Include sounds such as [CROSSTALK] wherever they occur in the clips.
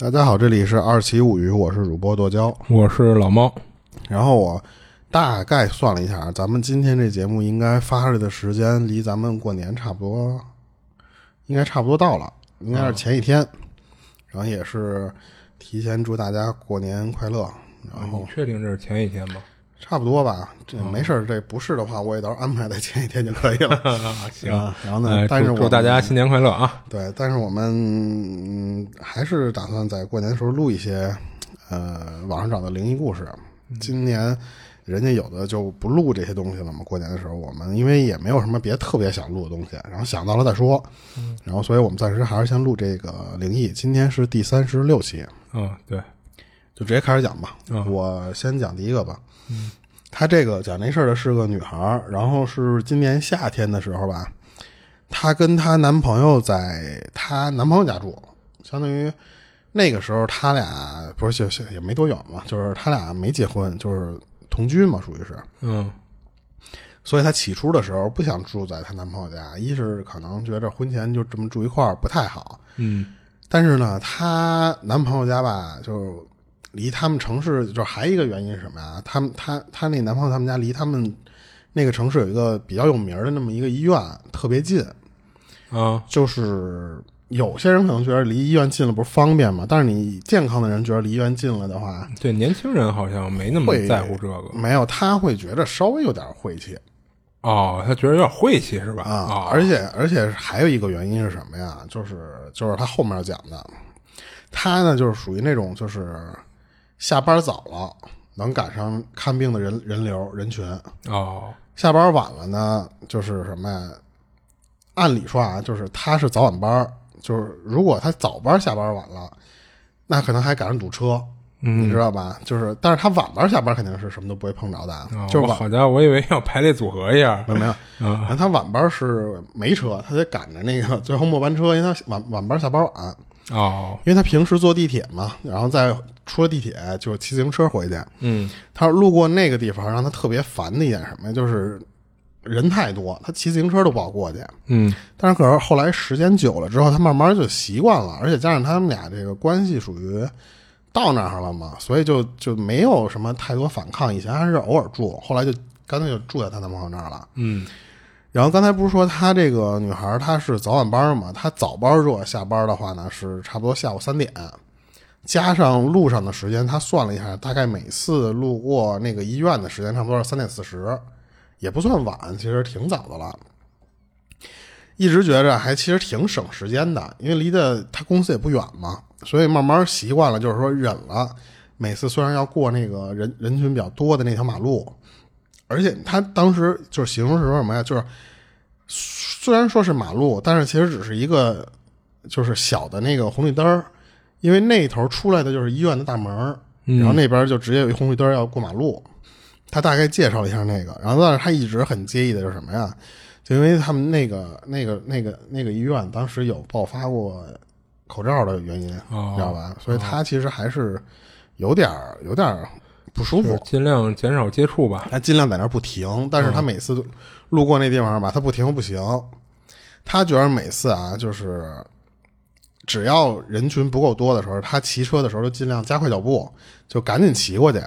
大家好，这里是二七物语，我是主播剁椒。我是老猫，然后我大概算了一下，咱们今天这节目应该发出来的时间离咱们过年差不多，应该差不多到了，应该是前一天。然后也是提前祝大家过年快乐。然后你确定这是前一天吗？差不多吧，这没事儿，这不是的话，我也到时候安排在前一天就可以了。[LAUGHS] 行，啊，然后呢哎，但是祝大家新年快乐啊！对，但是我们嗯还是打算在过年的时候录一些呃网上找的灵异故事。今年人家有的就不录这些东西了嘛，过年的时候我们因为也没有什么别特别想录的东西，然后想到了再说，然后所以我们暂时还是先录这个灵异。今天是第三十六期，嗯，对，就直接开始讲吧。嗯我先讲第一个吧。嗯，她这个讲这事儿的是个女孩儿，然后是今年夏天的时候吧，她跟她男朋友在她男朋友家住，相当于那个时候他俩不是就也没多远嘛，就是他俩没结婚，就是同居嘛，属于是。嗯所以她起初的时候不想住在她男朋友家，一是可能觉得婚前就这么住一块儿不太好，嗯但是呢，她男朋友家吧，就离他们城市，就还一个原因是什么呀？他们他他那男朋友他们家离他们那个城市有一个比较有名的那么一个医院，特别近。啊就是有些人可能觉得离医院近了不是方便嘛？但是你健康的人觉得离医院近了的话，对，年轻人好像没那么会在乎这个没有他会觉得稍微有点晦气哦，他觉得有点晦气是吧？啊。啊，而且而且还有一个原因是什么呀？就是就是他后面讲的，他呢就是属于那种就是下班早了能赶上看病的人人流人群，哦下班晚了呢就是什么呀？按理说啊，就是他是早晚班，就是如果他早班下班晚了，那可能还赶上堵车。你知道吧？就是，但是他晚班下班肯定是什么都不会碰着的，哦就是好家伙，我以为要排列组合一下没有没有，啊然后他晚班是没车，他得赶着那个最后末班车，因为他晚晚班下班晚，哦，因为他平时坐地铁嘛，然后再出了地铁就骑自行车回去。嗯他路过那个地方，让他特别烦的一点什么呀？就是人太多，他骑自行车都不好过去。嗯但是可是后来时间久了之后，他慢慢就习惯了，而且加上他们俩这个关系属于到那儿了嘛，所以就就没有什么太多反抗。以前还是偶尔住，后来就干脆就住在她男朋友那儿了。嗯然后刚才不是说她这个女孩她是早晚班嘛？她早班如果下班的话呢，是差不多下午三点，加上路上的时间，她算了一下，大概每次路过那个医院的时间差不多是三点四十，也不算晚，其实挺早的了。一直觉着还其实挺省时间的，因为离的她公司也不远嘛，所以慢慢习惯了，就是说忍了。每次虽然要过那个人人群比较多的那条马路，而且他当时就是形容是说什么呀？就是虽然说是马路，但是其实只是一个就是小的那个红绿灯儿，因为那头出来的就是医院的大门儿，然后那边就直接有一红绿灯儿要过马路。他大概介绍了一下那个，然后但是他一直很介意的就是什么呀？就因为他们那个那个那个那个医院当时有爆发过口罩的原因，哦你知道吧？所以他其实还是有点儿有点儿不舒服。尽量减少接触吧。他尽量在那儿不停，但是他每次都路过那地方吧，他不停不行。他觉得每次啊，就是只要人群不够多的时候，他骑车的时候就尽量加快脚步，就赶紧骑过去。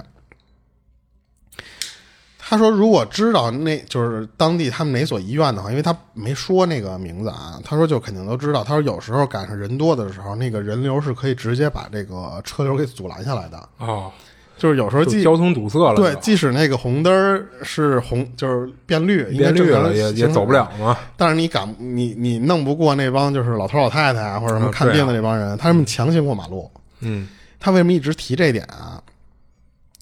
他说：“如果知道那就是当地他们哪所医院的话，因为他没说那个名字啊，他说就肯定都知道。他说有时候赶上人多的时候，那个人流是可以直接把这个车流给阻拦下来的。哦，就是有时候即交通堵塞了，对，即使那个红灯儿是红，就是变绿，变绿了也也走不了嘛。但是你赶你你弄不过那帮就是老头老太太啊，或者什么嗯看病的对那帮人，他们强行过马路。嗯他为什么一直提这点啊？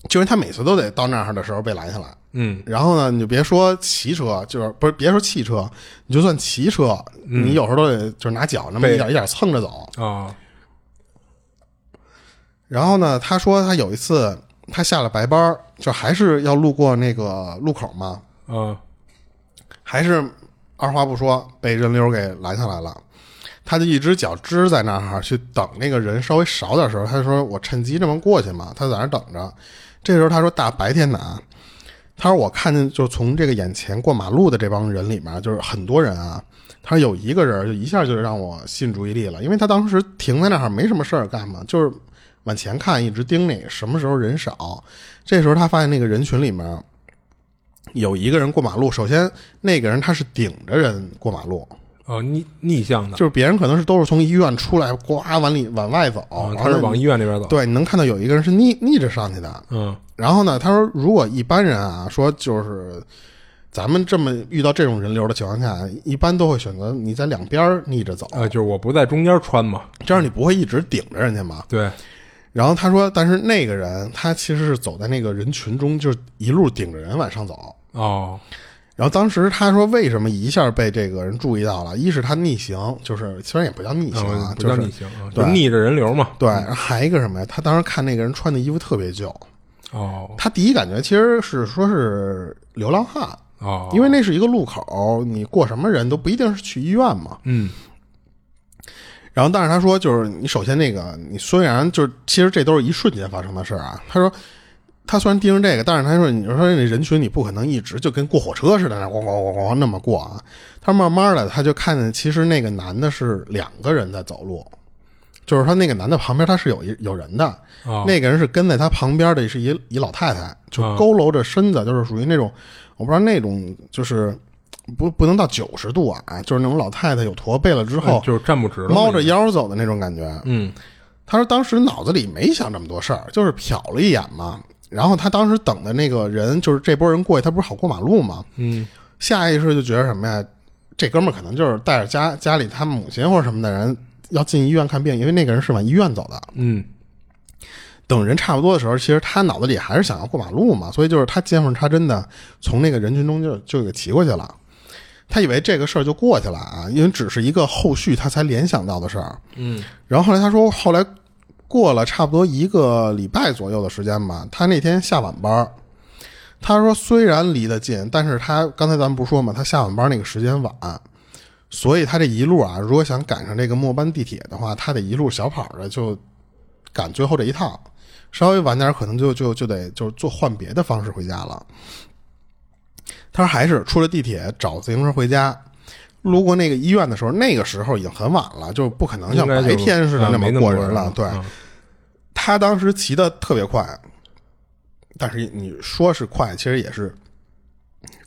就是他每次都得到那儿的时候被拦下来。嗯然后呢，你就别说骑车，就是不是别说汽车，你就算骑车，你有时候都得就是拿脚那么一点一点蹭着走。啊然后呢，他说他有一次他下了白班儿，就还是要路过那个路口嘛，嗯还是二话不说被人流给拦下来了。他就一只脚支在那儿去等那个人稍微少点的时候，他就说我趁机这么过去嘛，他在那儿等着。这时候他说大白天的啊，他说我看见就是从这个眼前过马路的这帮人里面，就是很多人啊。他说有一个人就一下就让我吸引注意力了，因为他当时停在那儿没什么事儿干嘛，就是往前看，一直盯那个什么时候人少。这时候他发现那个人群里面有一个人过马路，首先那个人他是顶着人过马路，哦，逆逆向的，就是别人可能是都是从医院出来，呱往里往外走，啊他是往医院那边走。对，你能看到有一个人是逆逆着上去的。嗯然后呢，他说如果一般人啊说就是。咱们这么遇到这种人流的情况下，一般都会选择你在两边逆着走，呃，就是我不在中间穿嘛。这样你不会一直顶着人家嘛。对，然后他说，但是那个人他其实是走在那个人群中，就是一路顶着人往上走。哦，然后当时他说，为什么一下被这个人注意到了？一是他逆行，就是虽然也不叫逆行啊，就是叫逆行啊，对就逆着人流嘛。对。还一个什么呀？他当时看那个人穿的衣服特别旧，哦他第一感觉其实是说是流浪汉，哦，因为那是一个路口，你过什么人都不一定是去医院嘛。嗯然后，但是他说，就是你首先那个，你虽然就是其实这都是一瞬间发生的事儿啊。他说，他虽然盯着这个，但是他说，你说那人群你不可能一直就跟过火车似的，那咣咣咣咣那么过啊。他慢慢的他就看见，其实那个男的是两个人在走路，就是说那个男的旁边他是有一有人的，那个人是跟在他旁边的是一一老太太，就佝偻着身子，就是属于那种我不知道那种就是不不能到九十度啊，就是那种老太太有驼背了之后嗯就是站不直了，猫着。腰走的那种感觉。嗯他说当时脑子里没想这么多事儿，就是瞟了一眼嘛。然后他当时等的那个人，就是这波人过去，他不是好过马路吗？嗯下意识就觉得什么呀？这哥们儿可能就是带着家家里他母亲或者什么的人要进医院看病，因为那个人是往医院走的。嗯等人差不多的时候，其实他脑子里还是想要过马路嘛，所以就是他见缝插针的从那个人群中就就给骑过去了。他以为这个事儿就过去了啊，因为只是一个后续他才联想到的事儿。嗯然后后来他说，后来过了差不多一个礼拜左右的时间吧，他那天下晚班儿。他说虽然离得近，但是他刚才咱们不说嘛，他下晚班那个时间晚，所以他这一路啊，如果想赶上这个末班地铁的话，他得一路小跑着就赶最后这一趟，稍微晚点儿可能就就就得就做换别的方式回家了。他说还是出了地铁找自行车回家，路过那个医院的时候，那个时候已经很晚了，就不可能像白天似的啊那么过人了。对，嗯。他当时骑的特别快，但是你说是快，其实也是，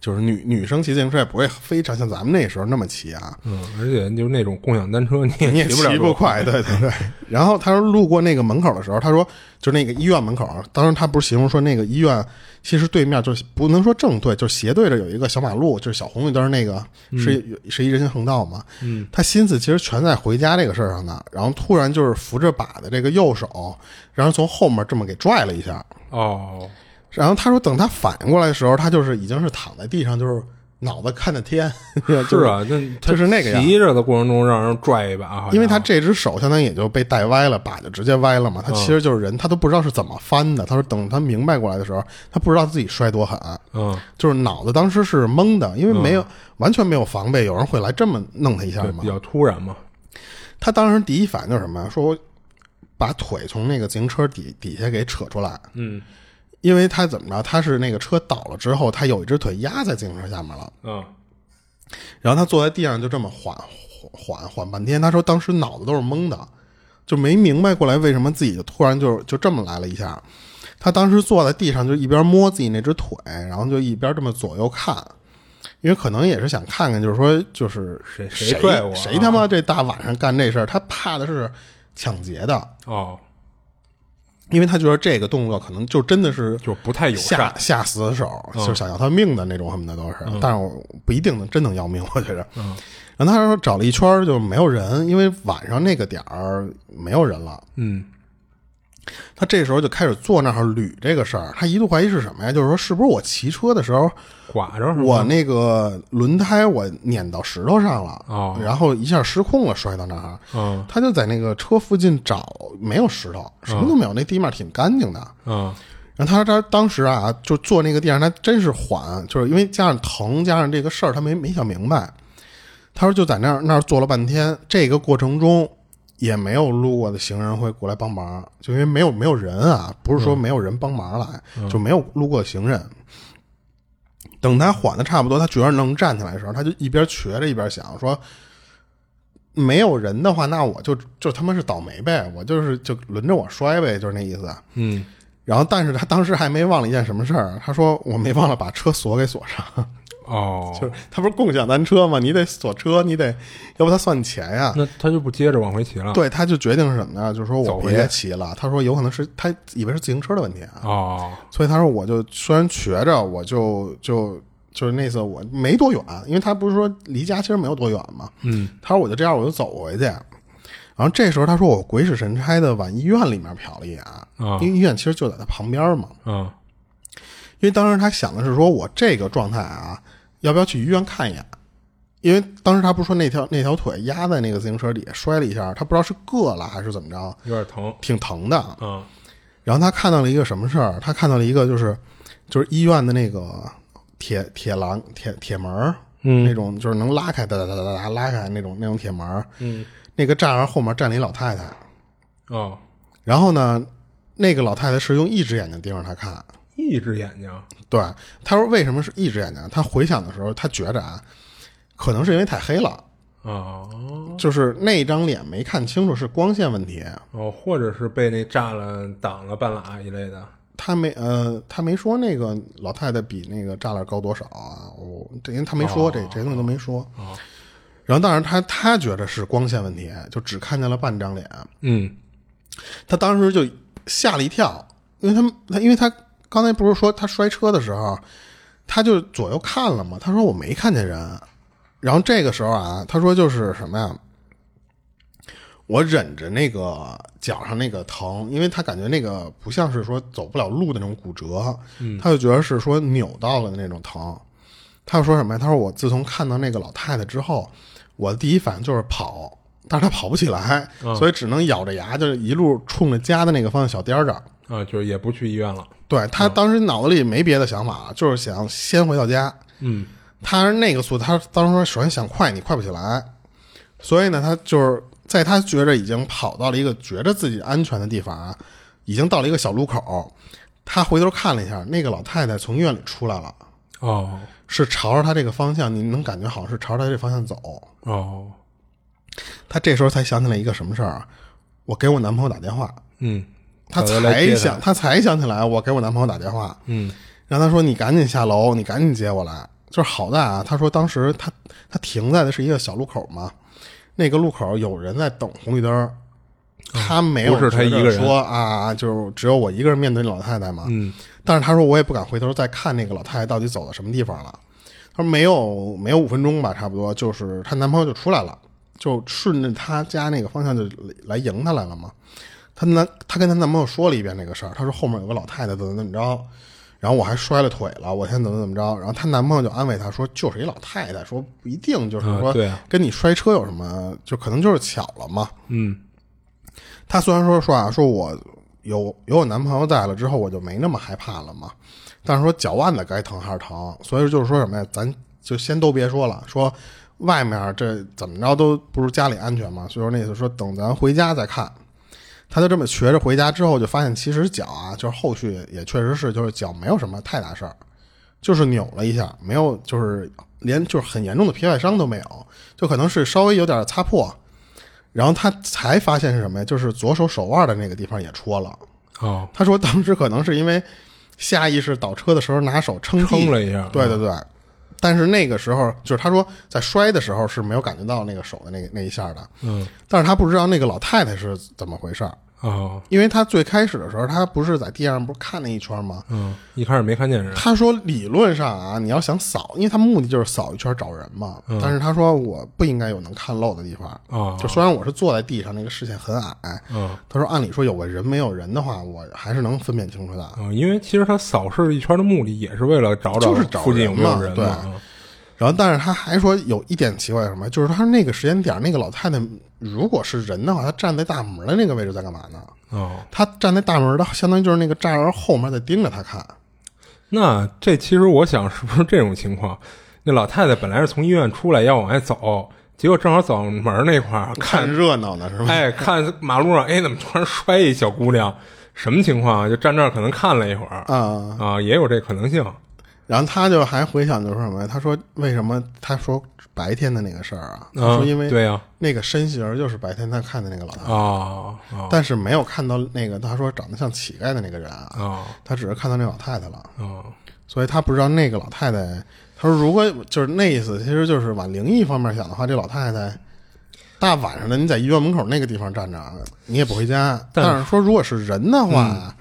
就是女女生骑自行车也不会非常像咱们那时候那么骑啊，嗯，而且就是那种共享单车，你 [LAUGHS] 你也骑不骑不快，对对对。然后他说路过那个门口的时候，他说就那个医院门口，当时他不是形容说那个医院其实对面就是不能说正对，就是斜对着有一个小马路，就是小红绿灯那个是一、是一人行横道嘛。嗯，他心思其实全在回家这个事儿上呢。然后突然就是扶着把的这个右手，然后从后面这么给拽了一下。哦，然后他说，等他反应过来的时候，他就是已经是躺在地上，就是脑子看着天。[LAUGHS] 是啊，那他就是那个样骑着的过程中让人拽一把，因为他这只手相当于也就被带歪了，把就直接歪了嘛。他其实就是人，他都不知道是怎么翻的。他说等他明白过来的时候，他不知道自己摔多狠，嗯就是脑子当时是懵的，因为没有、完全没有防备，有人会来这么弄他一下嘛对比。较突然嘛，他当时第一反应就是什么呀？说我把腿从那个自行车底底下给扯出来，嗯因为他怎么着？他是那个车倒了之后，他有一只腿压在自行车下面了。嗯然后他坐在地上就这么缓缓缓缓半天。他说当时脑子都是懵的，就没明白过来为什么自己就突然就就这么来了一下。他当时坐在地上就一边摸自己那只腿，然后就一边这么左右看，因为可能也是想看看，就是说就是谁谁谁他妈这大晚上干这事儿，他怕的是抢劫的，哦，因为他觉得这个动作可能就真的是就不太友下善，下死手，嗯就是想要他命的那种什么的都是，但是我不一定能真能要命，我觉着。嗯然后他说找了一圈儿就没有人，因为晚上那个点儿没有人了。嗯他这时候就开始坐那儿捋这个事儿，他一度怀疑是什么呀？就是说是不是我骑车的时候，刮着我那个轮胎我碾到石头上了，哦然后一下失控了，摔到那儿。嗯他就在那个车附近找，没有石头，什么都没有，那地面挺干净的。嗯然后他说他当时啊，就坐那个地上，他真是缓，就是因为加上疼，加上这个事儿，他没没想明白。他说就在那儿那儿坐了半天，这个过程中也没有路过的行人会过来帮忙，就因为没有没有人啊，不是说没有人帮忙来，就没有路过的行人。等他缓的差不多，他觉得能站起来的时候，他就一边瘸着一边想说：没有人的话，那我就就他妈是倒霉呗，我就是就轮着我摔呗，就是那意思。嗯，然后，但是他当时还没忘了一件什么事儿，他说我没忘了把车锁给锁上。哦，就是他不是共享单车吗？你得锁车，你得，要不他算你钱呀。那他就不接着往回骑了。对，他就决定是什么呢？就是说我走别骑了。他说有可能是他以为是自行车的问题啊。哦，所以他说我就虽然瘸着，我就就就是那次我没多远，因为他不是说离家其实没有多远嘛。嗯，他说我就这样我就走回去。然后这时候他说我鬼使神差的往医院里面瞟了一眼，啊因为医院其实就在他旁边嘛。嗯，因为当时他想的是说，我这个状态啊，要不要去医院看一眼？因为当时他不是说那条那条腿压在那个自行车底下摔了一下，他不知道是硌了还是怎么着，有点疼。挺疼的。嗯，然后他看到了一个什么事儿？他看到了一个就是就是医院的那个铁铁栏铁铁门儿嗯那种就是能拉开哒哒哒哒哒拉开那种那种铁门儿嗯，那个栅栏后面站了一老太太，哦，然后呢，那个老太太是用一只眼睛盯着他看。一只眼睛。对，他说为什么是一只眼睛？他回想的时候，他觉着啊，可能是因为太黑了，哦就是那张脸没看清楚，是光线问题。哦，或者是被那栅栏挡了半拉一类的。他没呃，他没说那个老太太比那个栅栏高多少啊？我这因为他没说、这这些东西都没说。哦然后当然他他觉得是光线问题，就只看见了半张脸。嗯他当时就吓了一跳，因为他他因为他刚才不是说他摔车的时候，他就左右看了嘛。他说我没看见人，然后这个时候啊，他说就是什么呀？我忍着那个脚上那个疼，因为他感觉那个不像是说走不了路的那种骨折，他就觉得是说扭到了的那种疼。他又说什么呀？他说我自从看到那个老太太之后，我的第一反应就是跑，但是他跑不起来，所以只能咬着牙，就是一路冲着家的那个方向小颠儿着。啊，就是也不去医院了。对他当时脑子里没别的想法，就是想先回到家。嗯他是那个速度，他当时说首先想快，你快不起来，所以呢，他就是在他觉着已经跑到了一个觉着自己安全的地方啊，已经到了一个小路口，他回头看了一下，那个老太太从医院里出来了，哦是朝着他这个方向，你能感觉好像是朝着他这方向走。哦他这时候才想起来一个什么事儿啊？我给我男朋友打电话，嗯，他找人来接才想，他才想起来，我给我男朋友打电话，嗯然后他说你赶紧下楼，你赶紧接我来。就是好在啊，他说当时他他停在的是一个小路口嘛，那个路口有人在等红绿灯儿，他没有一个人说啊，就只有我一个人面对那老太太嘛。嗯但是他说我也不敢回头再看那个老太太到底走到什么地方了。他说没有没有五分钟吧，差不多就是她男朋友就出来了，就顺着她家那个方向就来迎她来了嘛。她男她跟她男朋友说了一遍这个事儿，她说后面有个老太太怎么怎么着，然后我还摔了腿了，我现在怎么怎么着。然后她男朋友就安慰她说，就是一老太太，说不一定就是说跟你摔车有什么，就可能就是巧了嘛。嗯她虽然说说啊，说我有有我男朋友在了之后，我就没那么害怕了嘛。但是说脚腕子该疼还是疼，所以就是说什么呀，咱就先都别说了，说外面这怎么着都不如家里安全嘛。所以说那意思说等咱回家再看。他就这么瘸着回家之后，就发现其实脚啊，就是后续也确实是，就是脚没有什么太大事儿，就是扭了一下，没有就是连就是很严重的皮外伤都没有，就可能是稍微有点擦破。然后他才发现是什么呀？就是左手手腕的那个地方也戳了。哦，他说当时可能是因为下意识倒车的时候拿手撑撑了一下对对对。但是那个时候，就是他说在摔的时候是没有感觉到那个手的那那一下的，嗯。但是他不知道那个老太太是怎么回事儿，哦因为他最开始的时候，他不是在地上不是看那一圈吗？嗯，一开始没看见人。他说理论上啊，你要想扫，因为他目的就是扫一圈找人嘛。但是他说我不应该有能看漏的地方，哦就虽然我是坐在地上，那个视线很矮，嗯他说按理说有个人没有人的话，我还是能分辨清楚的。嗯，因为其实他扫视一圈的目的也是为了找找就是找附近有没有人嘛对人嘛。嗯然后，但是他还说有一点奇怪什么，就是他那个时间点，那个老太太如果是人的话，她站在大门的那个位置在干嘛呢？哦，她站在大门的，相当于就是那个栅栏后面在盯着他看。那这其实我想是不是这种情况？那老太太本来是从医院出来要往外走，结果正好走门那块儿看看，热闹呢是吧？哎，看马路上，哎，怎么突然摔一小姑娘？什么情况啊？就站那儿可能看了一会儿啊、啊，也有这可能性。然后他就还回想，就是什么呀？他说为什么？他说白天的那个事儿啊，他说因为对呀，那个身形就是白天他看的那个老太太啊，但是没有看到那个他说长得像乞丐的那个人啊，他只是看到那老太太了啊，所以他不知道那个老太太。他说如果就是那意思，其实就是往灵异方面想的话，这老太太大晚上的你在医院门口那个地方站着，你也不回家。但是说如果是人的话。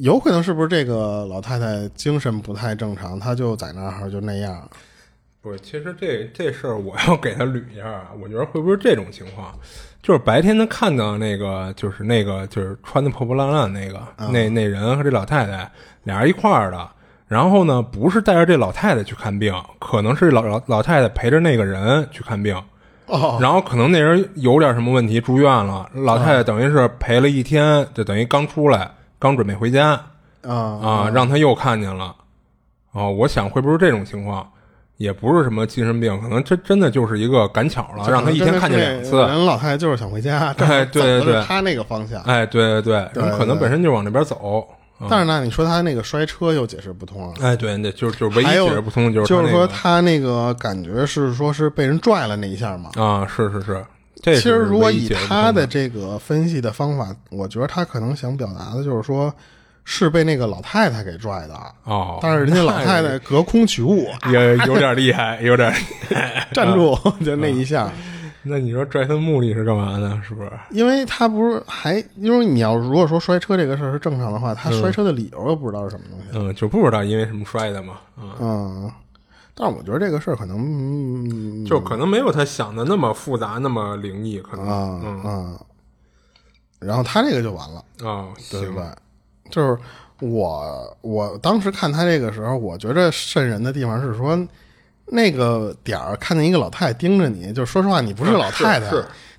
有可能是不是这个老太太精神不太正常，她就在那儿就那样？不是，其实这这事儿我要给他捋一下啊。我觉得会不会这种情况，就是白天他看到那个，就是那个，就是穿的破破烂烂那个，那那人和这老太太俩人一块儿的。然后呢，不是带着这老太太去看病，可能是老老老太太陪着那个人去看病。哦。然后可能那人有点什么问题住院了，老太太等于是陪了一天，就等于刚出来。刚准备回家，啊啊，让他又看见了，哦，我想会不会这种情况，也不是什么精神病，可能真真的就是一个赶巧了，让他一天看见两次。人老太太就是想回家，[LAUGHS] 哎，对对对，他那个方向，哎，对对对，人可能本身就往那边走。但是呢，你说他那个摔车又解释不通了。哎，对，那就是就是唯一解释不通的就是就是说他那个感觉是说是被人拽了那一下嘛。啊，是是是。其实，如果以他的这个分析的方法，我觉得他可能想表达的就是说，是被那个老太太给拽的哦。但是人家老太太隔空取物，[LAUGHS] 也有点厉害，有点 [LAUGHS] 站住，就那一下。那你说拽他的目的是干嘛呢？是不是？因为他不是还因为你要如果说摔车这个事儿是正常的话，他摔车的理由又不知道是什么东西。嗯，就不知道因为什么摔的嘛。嗯。但我觉得这个事儿可能就可能没有他想的那么复杂，那么灵异，可能啊啊。然后他这个就完了啊，对吧？就是我我当时看他这个时候，我觉得瘆人的地方是说那个点儿看见一个老太太盯着你，就说实话，你不是老太太。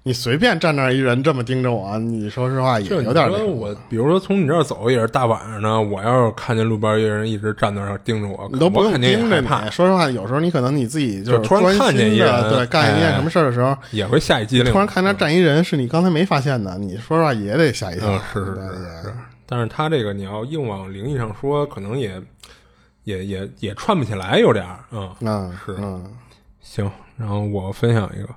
你随便站那儿一人这么盯着我，你说实话也有点那我比如说从你这儿走也是大晚上的，我要是看见路边一人一直站那儿盯着我，你都不用盯着你。说实话，有时候你可能你自己就突然看见一人，对，干一件什么事儿的时候也会吓一激灵。突然看那站一人是你刚才没发现的，你说实话也得吓一跳。是是是。但是他这个你要硬往灵异上说，可能也也也也串不起来，有点儿。嗯嗯是嗯行。然后我分享一个。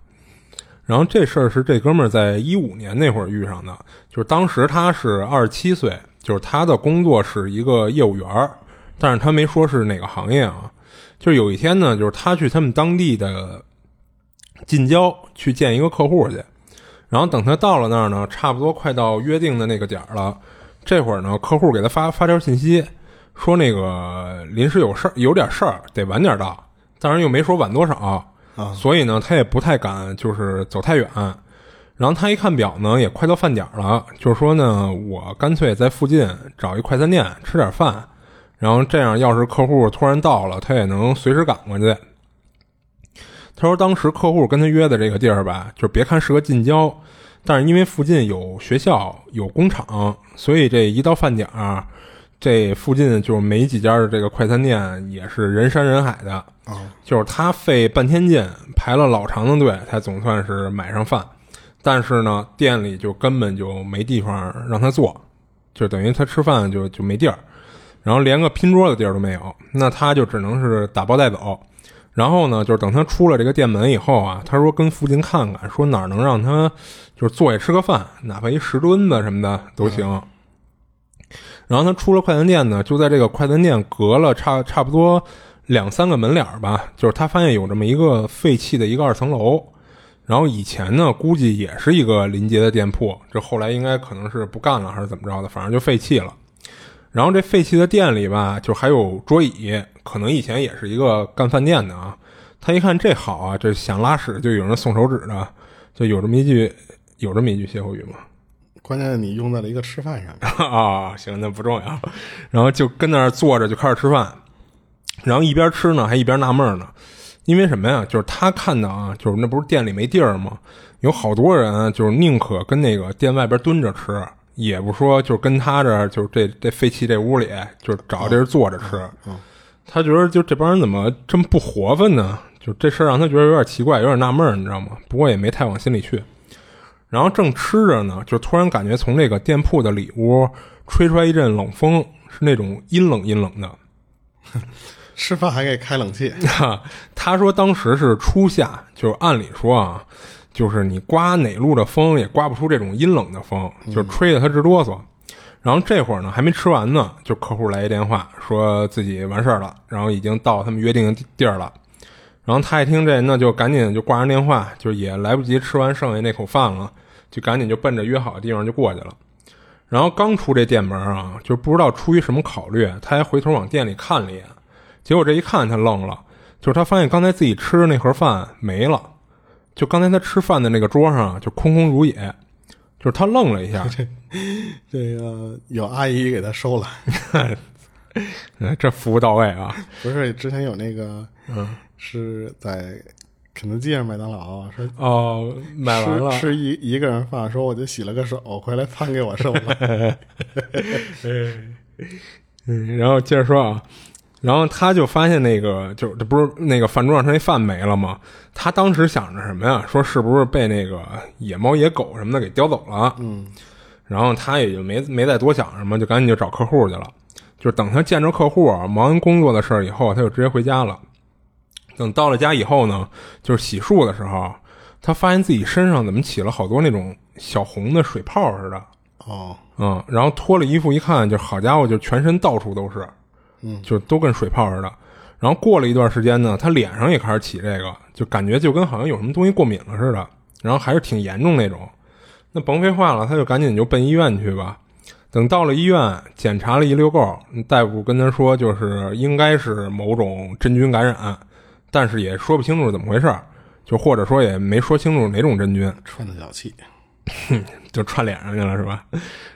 然后这事儿是这哥们儿在一五年那会儿遇上的，就是当时他是二十七岁，就是他的工作是一个业务员儿，但是他没说是哪个行业啊。就是有一天呢，就是他去他们当地的近郊去见一个客户去，然后等他到了那儿呢，差不多快到约定的那个点儿了，这会儿呢，客户给他发发条信息，说那个临时有事儿，有点事儿，得晚点到，当然又没说晚多少。啊，所以呢，他也不太敢，就是走太远。然后他一看表呢，也快到饭点了，就是说呢，我干脆在附近找一快餐店吃点饭，然后这样，要是客户突然到了，他也能随时赶过去。他说，当时客户跟他约的这个地儿吧，就别看是个近郊，但是因为附近有学校、有工厂，所以这一到饭点儿，这附近就没几家的这个快餐店，也是人山人海的。啊，就是他费半天劲排了老长的队，才总算是买上饭。但是呢，店里就根本就没地方让他坐，就等于他吃饭就就没地儿，然后连个拼桌的地儿都没有。那他就只能是打包带走。然后呢，就是等他出了这个店门以后啊，他说跟附近看看，说哪儿能让他就是坐下吃个饭，哪怕一石墩子什么的都行。然后他出了快餐店呢，就在这个快餐店隔了差差不多。两三个门脸吧，就是他发现有这么一个废弃的一个二层楼，然后以前呢估计也是一个临街的店铺，这后来应该可能是不干了还是怎么着的，反正就废弃了。然后这废弃的店里吧，就还有桌椅，可能以前也是一个干饭店的啊。他一看这好啊，这想拉屎就有人送手纸的，就有这么一句有这么一句歇后语吗？关键你用在了一个吃饭上 [LAUGHS] 啊，行，那不重要。然后就跟那儿坐着就开始吃饭。然后一边吃呢，还一边纳闷呢，因为什么呀？就是他看到啊，就是那不是店里没地儿吗？有好多人就是宁可跟那个店外边蹲着吃，也不说就是跟他这儿就是这这废弃这屋里，就是找地儿坐着吃。他觉得就这帮人怎么这么不活泛呢？就这事儿让他觉得有点奇怪，有点纳闷，你知道吗？不过也没太往心里去。然后正吃着呢，就突然感觉从这个店铺的里屋吹出来一阵冷风，是那种阴冷阴冷的。[LAUGHS] 吃饭还给开冷气。[LAUGHS] 他说当时是初夏，就是按理说啊，就是你刮哪路的风也刮不出这种阴冷的风，就吹得他直哆嗦。然后这会儿呢还没吃完呢，就客户来一电话，说自己完事儿了，然后已经到他们约定的地儿了。然后他一听这，那就赶紧就挂上电话，就也来不及吃完剩下那口饭了，就赶紧就奔着约好的地方就过去了。然后刚出这店门啊，就不知道出于什么考虑，他还回头往店里看了一眼。结果这一看，他愣了，就是他发现刚才自己吃的那盒饭没了，就刚才他吃饭的那个桌上就空空如也，就是他愣了一下。这个有阿姨给他收了，[LAUGHS] 这服务到位啊！不是之前有那个，嗯，是在肯德基上麦当劳说哦，买完了吃一一个人饭，说我就洗了个手，回来餐给我剩了。[LAUGHS] 嗯，然后接着说啊。然后他就发现那个，就这不是那个饭桌上他那饭没了吗？他当时想着什么呀？说是不是被那个野猫野狗什么的给叼走了？嗯，然后他也就没没再多想什么，就赶紧就找客户去了。就等他见着客户，忙完工作的事儿以后，他就直接回家了。等到了家以后呢，就是洗漱的时候，他发现自己身上怎么起了好多那种小红的水泡似的。哦，嗯，然后脱了衣服一看，就好家伙，就全身到处都是。嗯，就都跟水泡似的，然后过了一段时间呢，他脸上也开始起这个，就感觉就跟好像有什么东西过敏了似的，然后还是挺严重那种。那甭废话了，他就赶紧就奔医院去吧。等到了医院，检查了一溜够，大夫跟他说，就是应该是某种真菌感染，但是也说不清楚怎么回事就或者说也没说清楚哪种真菌。串的脚气，[LAUGHS] 就串脸上去了是吧？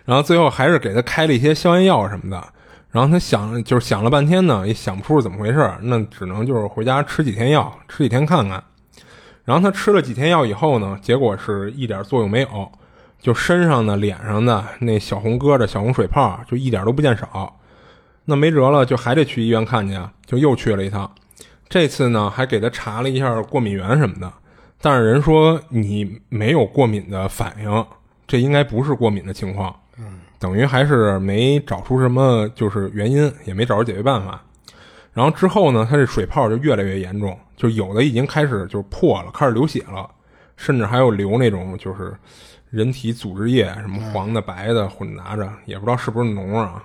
然后最后还是给他开了一些消炎药什么的。然后他想，就是想了半天呢，也想不出是怎么回事那只能就是回家吃几天药，吃几天看看。然后他吃了几天药以后呢，结果是一点作用没有，就身上的、脸上的那小红疙瘩、小红水泡就一点都不见少。那没辙了，就还得去医院看去，就又去了一趟。这次呢，还给他查了一下过敏源什么的，但是人说你没有过敏的反应，这应该不是过敏的情况。嗯。等于还是没找出什么就是原因，也没找着解决办法。然后之后呢，他这水泡就越来越严重，就有的已经开始就破了，开始流血了，甚至还有流那种就是人体组织液，什么黄的、白的混杂着，也不知道是不是脓啊。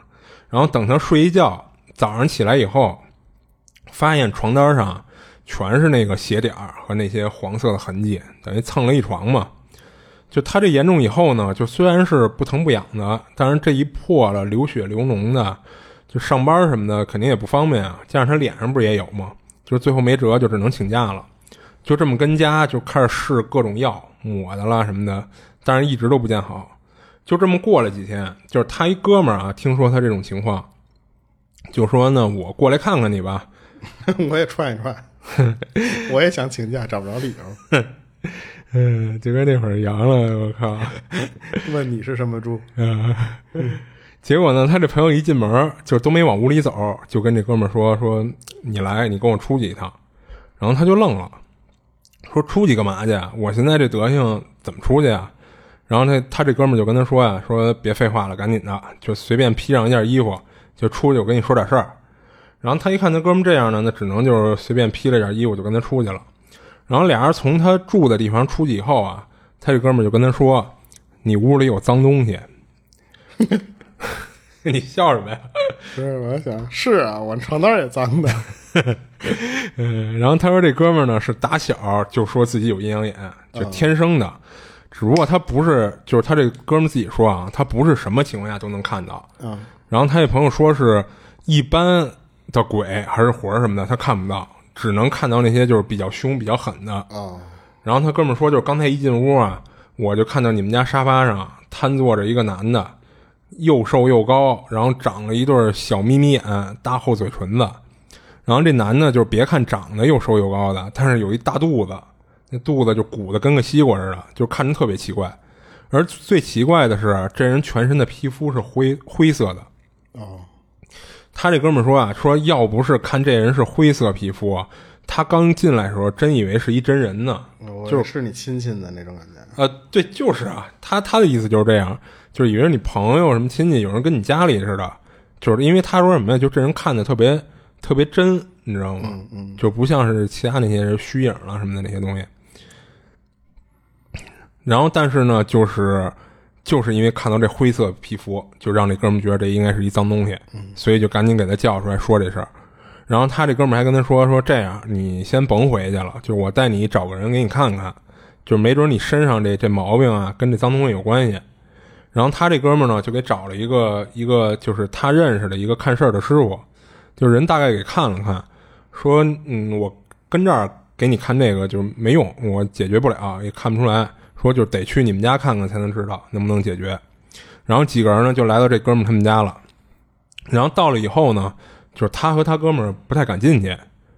然后等他睡一觉，早上起来以后，发现床单上全是那个血点和那些黄色的痕迹，等于蹭了一床嘛。就他这严重以后呢，就虽然是不疼不痒的，但是这一破了流血流脓的，就上班什么的肯定也不方便啊。加上他脸上不是也有吗？就最后没辙，就只能请假了。就这么跟家就开始试各种药抹的了什么的，但是一直都不见好。就这么过了几天，就是他一哥们儿啊，听说他这种情况，就说呢，我过来看看你吧，[LAUGHS] 我也串一串，[LAUGHS] 我也想请假，找不着理由。[LAUGHS] 嗯，就跟那会儿阳了，我靠！问你是什么猪？嗯结果呢，他这朋友一进门就都没往屋里走，就跟这哥们儿说：“说你来，你跟我出去一趟。”然后他就愣了，说：“出去干嘛去？我现在这德行怎么出去啊？”然后他他这哥们儿就跟他说呀：“说别废话了，赶紧的，就随便披上一件衣服就出去，我跟你说点事儿。”然后他一看他哥们儿这样呢，那只能就是随便披了件衣服就跟他出去了。然后俩人从他住的地方出去以后啊，他这哥们儿就跟他说：“你屋里有脏东西。” [LAUGHS] 你笑什么呀？不是，我想是啊，我床单也脏的。嗯，[LAUGHS] 然后他说这哥们儿呢是打小就说自己有阴阳眼，就天生的，只不过他不是，就是他这哥们儿自己说啊，他不是什么情况下都能看到。嗯，然后他这朋友说是一般的鬼还是魂什么的，他看不到。只能看到那些就是比较凶、比较狠的啊。然后他哥们说，就是刚才一进屋啊，我就看到你们家沙发上瘫坐着一个男的，又瘦又高，然后长了一对小眯眯眼、大厚嘴唇子。然后这男的，就是别看长得又瘦又高的，但是有一大肚子，那肚子就鼓的跟个西瓜似的，就看着特别奇怪。而最奇怪的是，这人全身的皮肤是灰灰色的。哦。他这哥们说啊，说要不是看这人是灰色皮肤，他刚进来的时候真以为是一真人呢，就是是你亲戚的那种感觉。呃，对，就是啊，他他的意思就是这样，就是以为你朋友什么亲戚，有人跟你家里似的，就是因为他说什么呀，就这人看的特别特别真，你知道吗？嗯嗯就不像是其他那些人虚影了什么的那些东西。然后，但是呢，就是就是因为看到这灰色皮肤，就让这哥们觉得这应该是一脏东西，所以就赶紧给他叫出来说这事儿。然后他这哥们还跟他说说这样，你先甭回去了，就是我带你找个人给你看看，就是没准你身上这这毛病啊跟这脏东西有关系。然后他这哥们呢就给找了一个一个就是他认识的一个看事儿的师傅，就是人大概给看了看，说嗯我跟这儿给你看这个就是没用，我解决不了，也看不出来。说就得去你们家看看才能知道能不能解决。然后几个人呢就来到这哥们儿他们家了。然后到了以后呢，就是他和他哥们儿不太敢进去，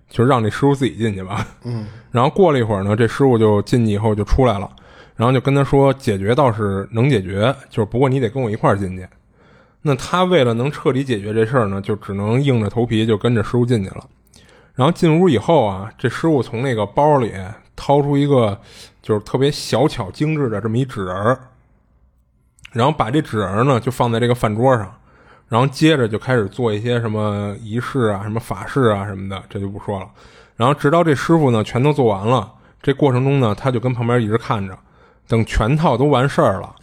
就是让这师傅自己进去吧。嗯。然后过了一会儿呢，这师傅就进去以后就出来了，然后就跟他说解决倒是能解决，就是不过你得跟我一块儿进去。那他为了能彻底解决这事儿呢，就只能硬着头皮就跟着师傅进去了。然后进屋以后啊，这师傅从那个包里掏出一个就是特别小巧精致的这么一纸人儿，然后把这纸人儿呢就放在这个饭桌上，然后接着就开始做一些什么仪式啊、什么法事啊什么的，这就不说了。然后直到这师傅呢全都做完了，这过程中呢他就跟旁边一直看着，等全套都完事儿了，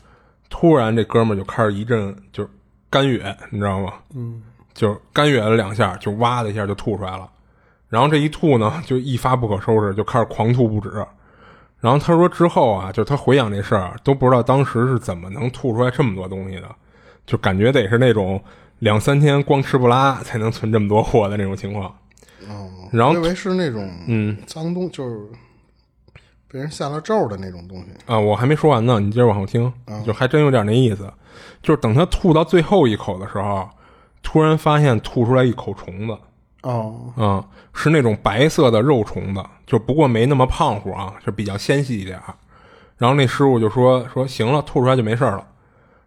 突然这哥们儿就开始一阵就是干哕，你知道吗？嗯，就干哕了两下，就哇的一下就吐出来了。然后这一吐呢，就一发不可收拾，就开始狂吐不止。然后他说之后啊，就他回想这事儿，都不知道当时是怎么能吐出来这么多东西的，就感觉得是那种两三天光吃不拉才能存这么多货的那种情况。哦，然后我以为是那种嗯脏东，就是被人下了咒的那种东西。啊，我还没说完呢，你接着往后听，就还真有点那意思。就是等他吐到最后一口的时候，突然发现吐出来一口虫子。哦，嗯，是那种白色的肉虫子，就不过没那么胖乎啊，就比较纤细一点儿。然后那师傅就说说行了，吐出来就没事了。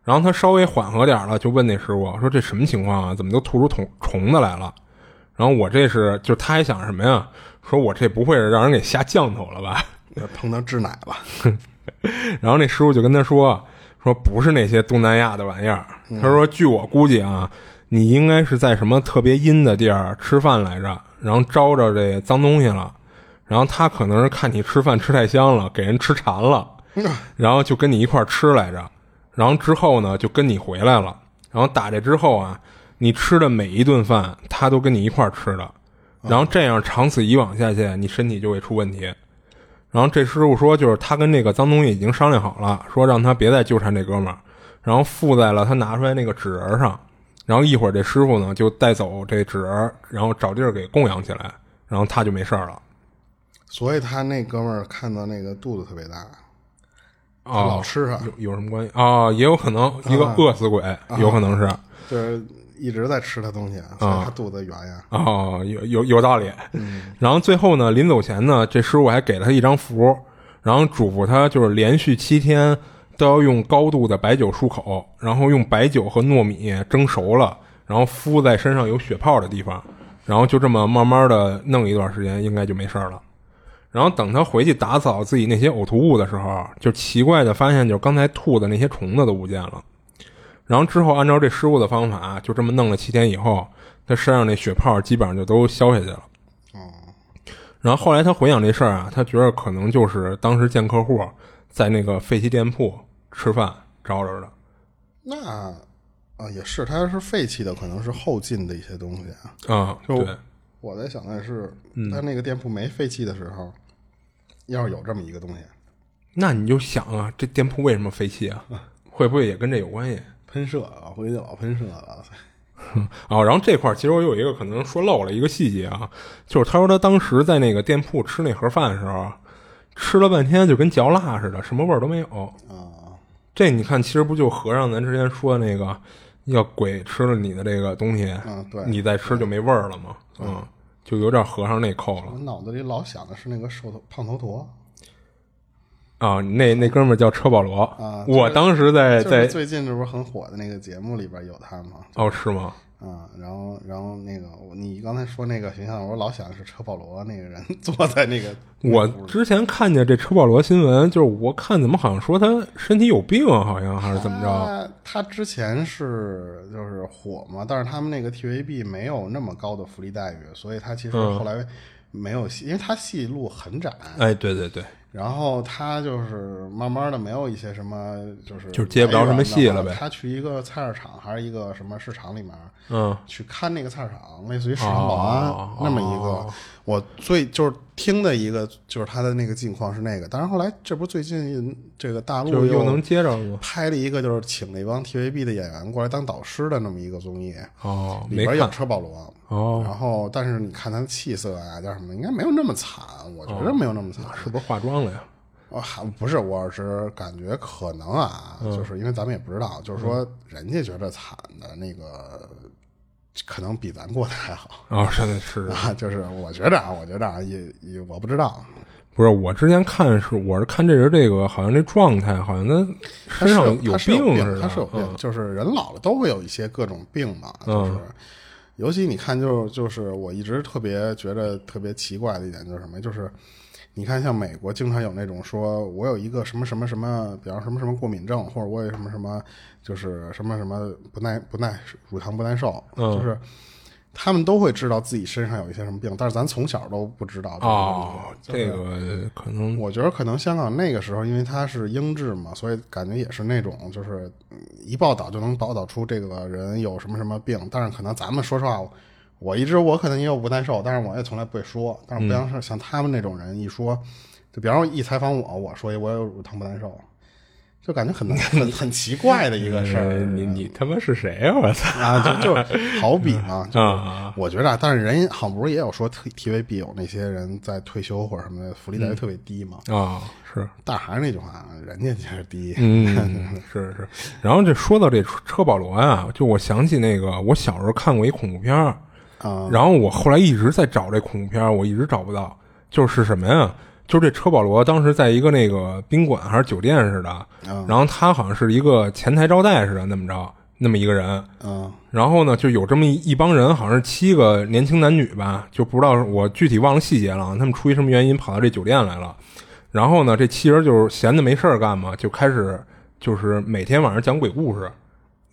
然后他稍微缓和点了，就问那师傅说这什么情况啊？怎么都吐出虫虫子来了？然后我这是就他还想什么呀？说我这不会是让人给下降头了吧？[LAUGHS] 碰到治奶了。[LAUGHS] 然后那师傅就跟他说说不是那些东南亚的玩意儿。他说据我估计啊。你应该是在什么特别阴的地儿吃饭来着，然后招着这脏东西了，然后他可能是看你吃饭吃太香了，给人吃馋了，然后就跟你一块吃来着，然后之后呢就跟你回来了，然后打这之后啊，你吃的每一顿饭他都跟你一块吃的，然后这样长此以往下去，你身体就会出问题。然后这师傅说，就是他跟那个脏东西已经商量好了，说让他别再纠缠这哥们儿，然后附在了他拿出来那个纸人上。然后一会儿这师傅呢就带走这纸人，然后找地儿给供养起来，然后他就没事了。所以他那哥们儿看到那个肚子特别大，啊，老吃啊，有有什么关系啊？也有可能一个饿死鬼，有可能是，就是一直在吃他东西，所以他肚子圆呀。哦，有有有道理。然后最后呢，临走前呢，这师傅还给了他一张符，然后嘱咐他就是连续七天。都要用高度的白酒漱口，然后用白酒和糯米蒸熟了，然后敷在身上有血泡的地方，然后就这么慢慢的弄一段时间，应该就没事了。然后等他回去打扫自己那些呕吐物的时候，就奇怪的发现，就刚才吐的那些虫子都不见了。然后之后按照这师傅的方法，就这么弄了七天以后，他身上那血泡基本上就都消下去了。哦。然后后来他回想这事儿啊，他觉得可能就是当时见客户在那个废弃店铺。吃饭招着的，那啊也是，它是废弃的，可能是后进的一些东西啊。啊，对，我在想的是，他那个店铺没废弃的时候，要是有这么一个东西，那你就想啊，这店铺为什么废弃啊？[LAUGHS] 会不会也跟这有关系？喷射啊，回去老喷射了。[LAUGHS] 哦，然后这块其实我有一个可能说漏了一个细节啊，就是他说他当时在那个店铺吃那盒饭的时候，吃了半天就跟嚼蜡似的，什么味儿都没有啊。这你看，其实不就和尚咱之前说那个，要鬼吃了你的这个东西，嗯，对，你再吃就没味儿了嘛，嗯，就有点和尚那扣了。我脑子里老想的是那个瘦头胖头陀，啊，那那哥们儿叫车保罗啊，我当时在在最近这不是很火的那个节目里边有他吗？哦，是吗？啊，然后，然后那个，你刚才说那个形象，我老想是车保罗那个人 [LAUGHS] 坐在那个。[LAUGHS] 我之前看见这车保罗新闻，就是我看怎么好像说他身体有病，好像还是怎么着？他之前是就是火嘛，但是他们那个 TVB 没有那么高的福利待遇，所以他其实后来没有戏，因为他戏路很窄。哎，对对对。然后他就是慢慢的没有一些什么，就是就接不着什么戏了呗。他去一个菜市场还是一个什么市场里面，嗯，去看那个菜市场，类似于市场保安那么一个。我最就是听的一个就是他的那个近况是那个，但是后来这不是最近这个大陆又能接着拍了一个就是请那帮 TVB 的演员过来当导师的那么一个综艺哦，里边有车保罗哦，然后但是你看他的气色啊叫什么，应该没有那么惨，我觉得没有那么惨，是不是化妆了呀？哦，还不是，我是感觉可能啊，就是因为咱们也不知道，就是说人家觉得惨的那个。可能比咱过得还好啊！是是啊，就是我觉得啊，我觉得啊，也也我不知道。不是我之前看是我是看这人这个好像这状态，好像他身上有病似的。他是有病，就是人老了都会有一些各种病嘛。就是尤其你看，就就是我一直特别觉得特别奇怪的一点就是什么，就是你看像美国经常有那种说我有一个什么什么什么，比方什么什么过敏症，或者我有什么什么。就是什么什么不耐不耐乳糖不耐受，就是他们都会知道自己身上有一些什么病，但是咱从小都不知道。哦，这个可能，我觉得可能香港那个时候，因为它是英制嘛，所以感觉也是那种，就是一报道就能报道出这个人有什么什么病。但是可能咱们说实话，我一直我可能也有不耐受，但是我也从来不会说。但是不像是像他们那种人一说，就比方说一采访我，我说我有乳糖不耐受。就感觉很很很奇怪的一个事儿，你你他妈是谁呀？我操啊！就就好比嘛，啊，我觉得，但是人好不是也有说 T T V B 有那些人在退休或者什么的福利待遇特别低嘛？啊，是，但还是那句话，人家就是低，嗯，[LAUGHS] 是是。然后这说到这车保罗啊，就我想起那个我小时候看过一恐怖片儿啊，然后我后来一直在找这恐怖片儿，我一直找不到，就是什么呀？就是这车保罗当时在一个那个宾馆还是酒店似的，然后他好像是一个前台招待似的那么着，那么一个人，嗯，然后呢就有这么一帮人，好像是七个年轻男女吧，就不知道我具体忘了细节了，他们出于什么原因跑到这酒店来了，然后呢这七人就是闲的没事儿干嘛，就开始就是每天晚上讲鬼故事，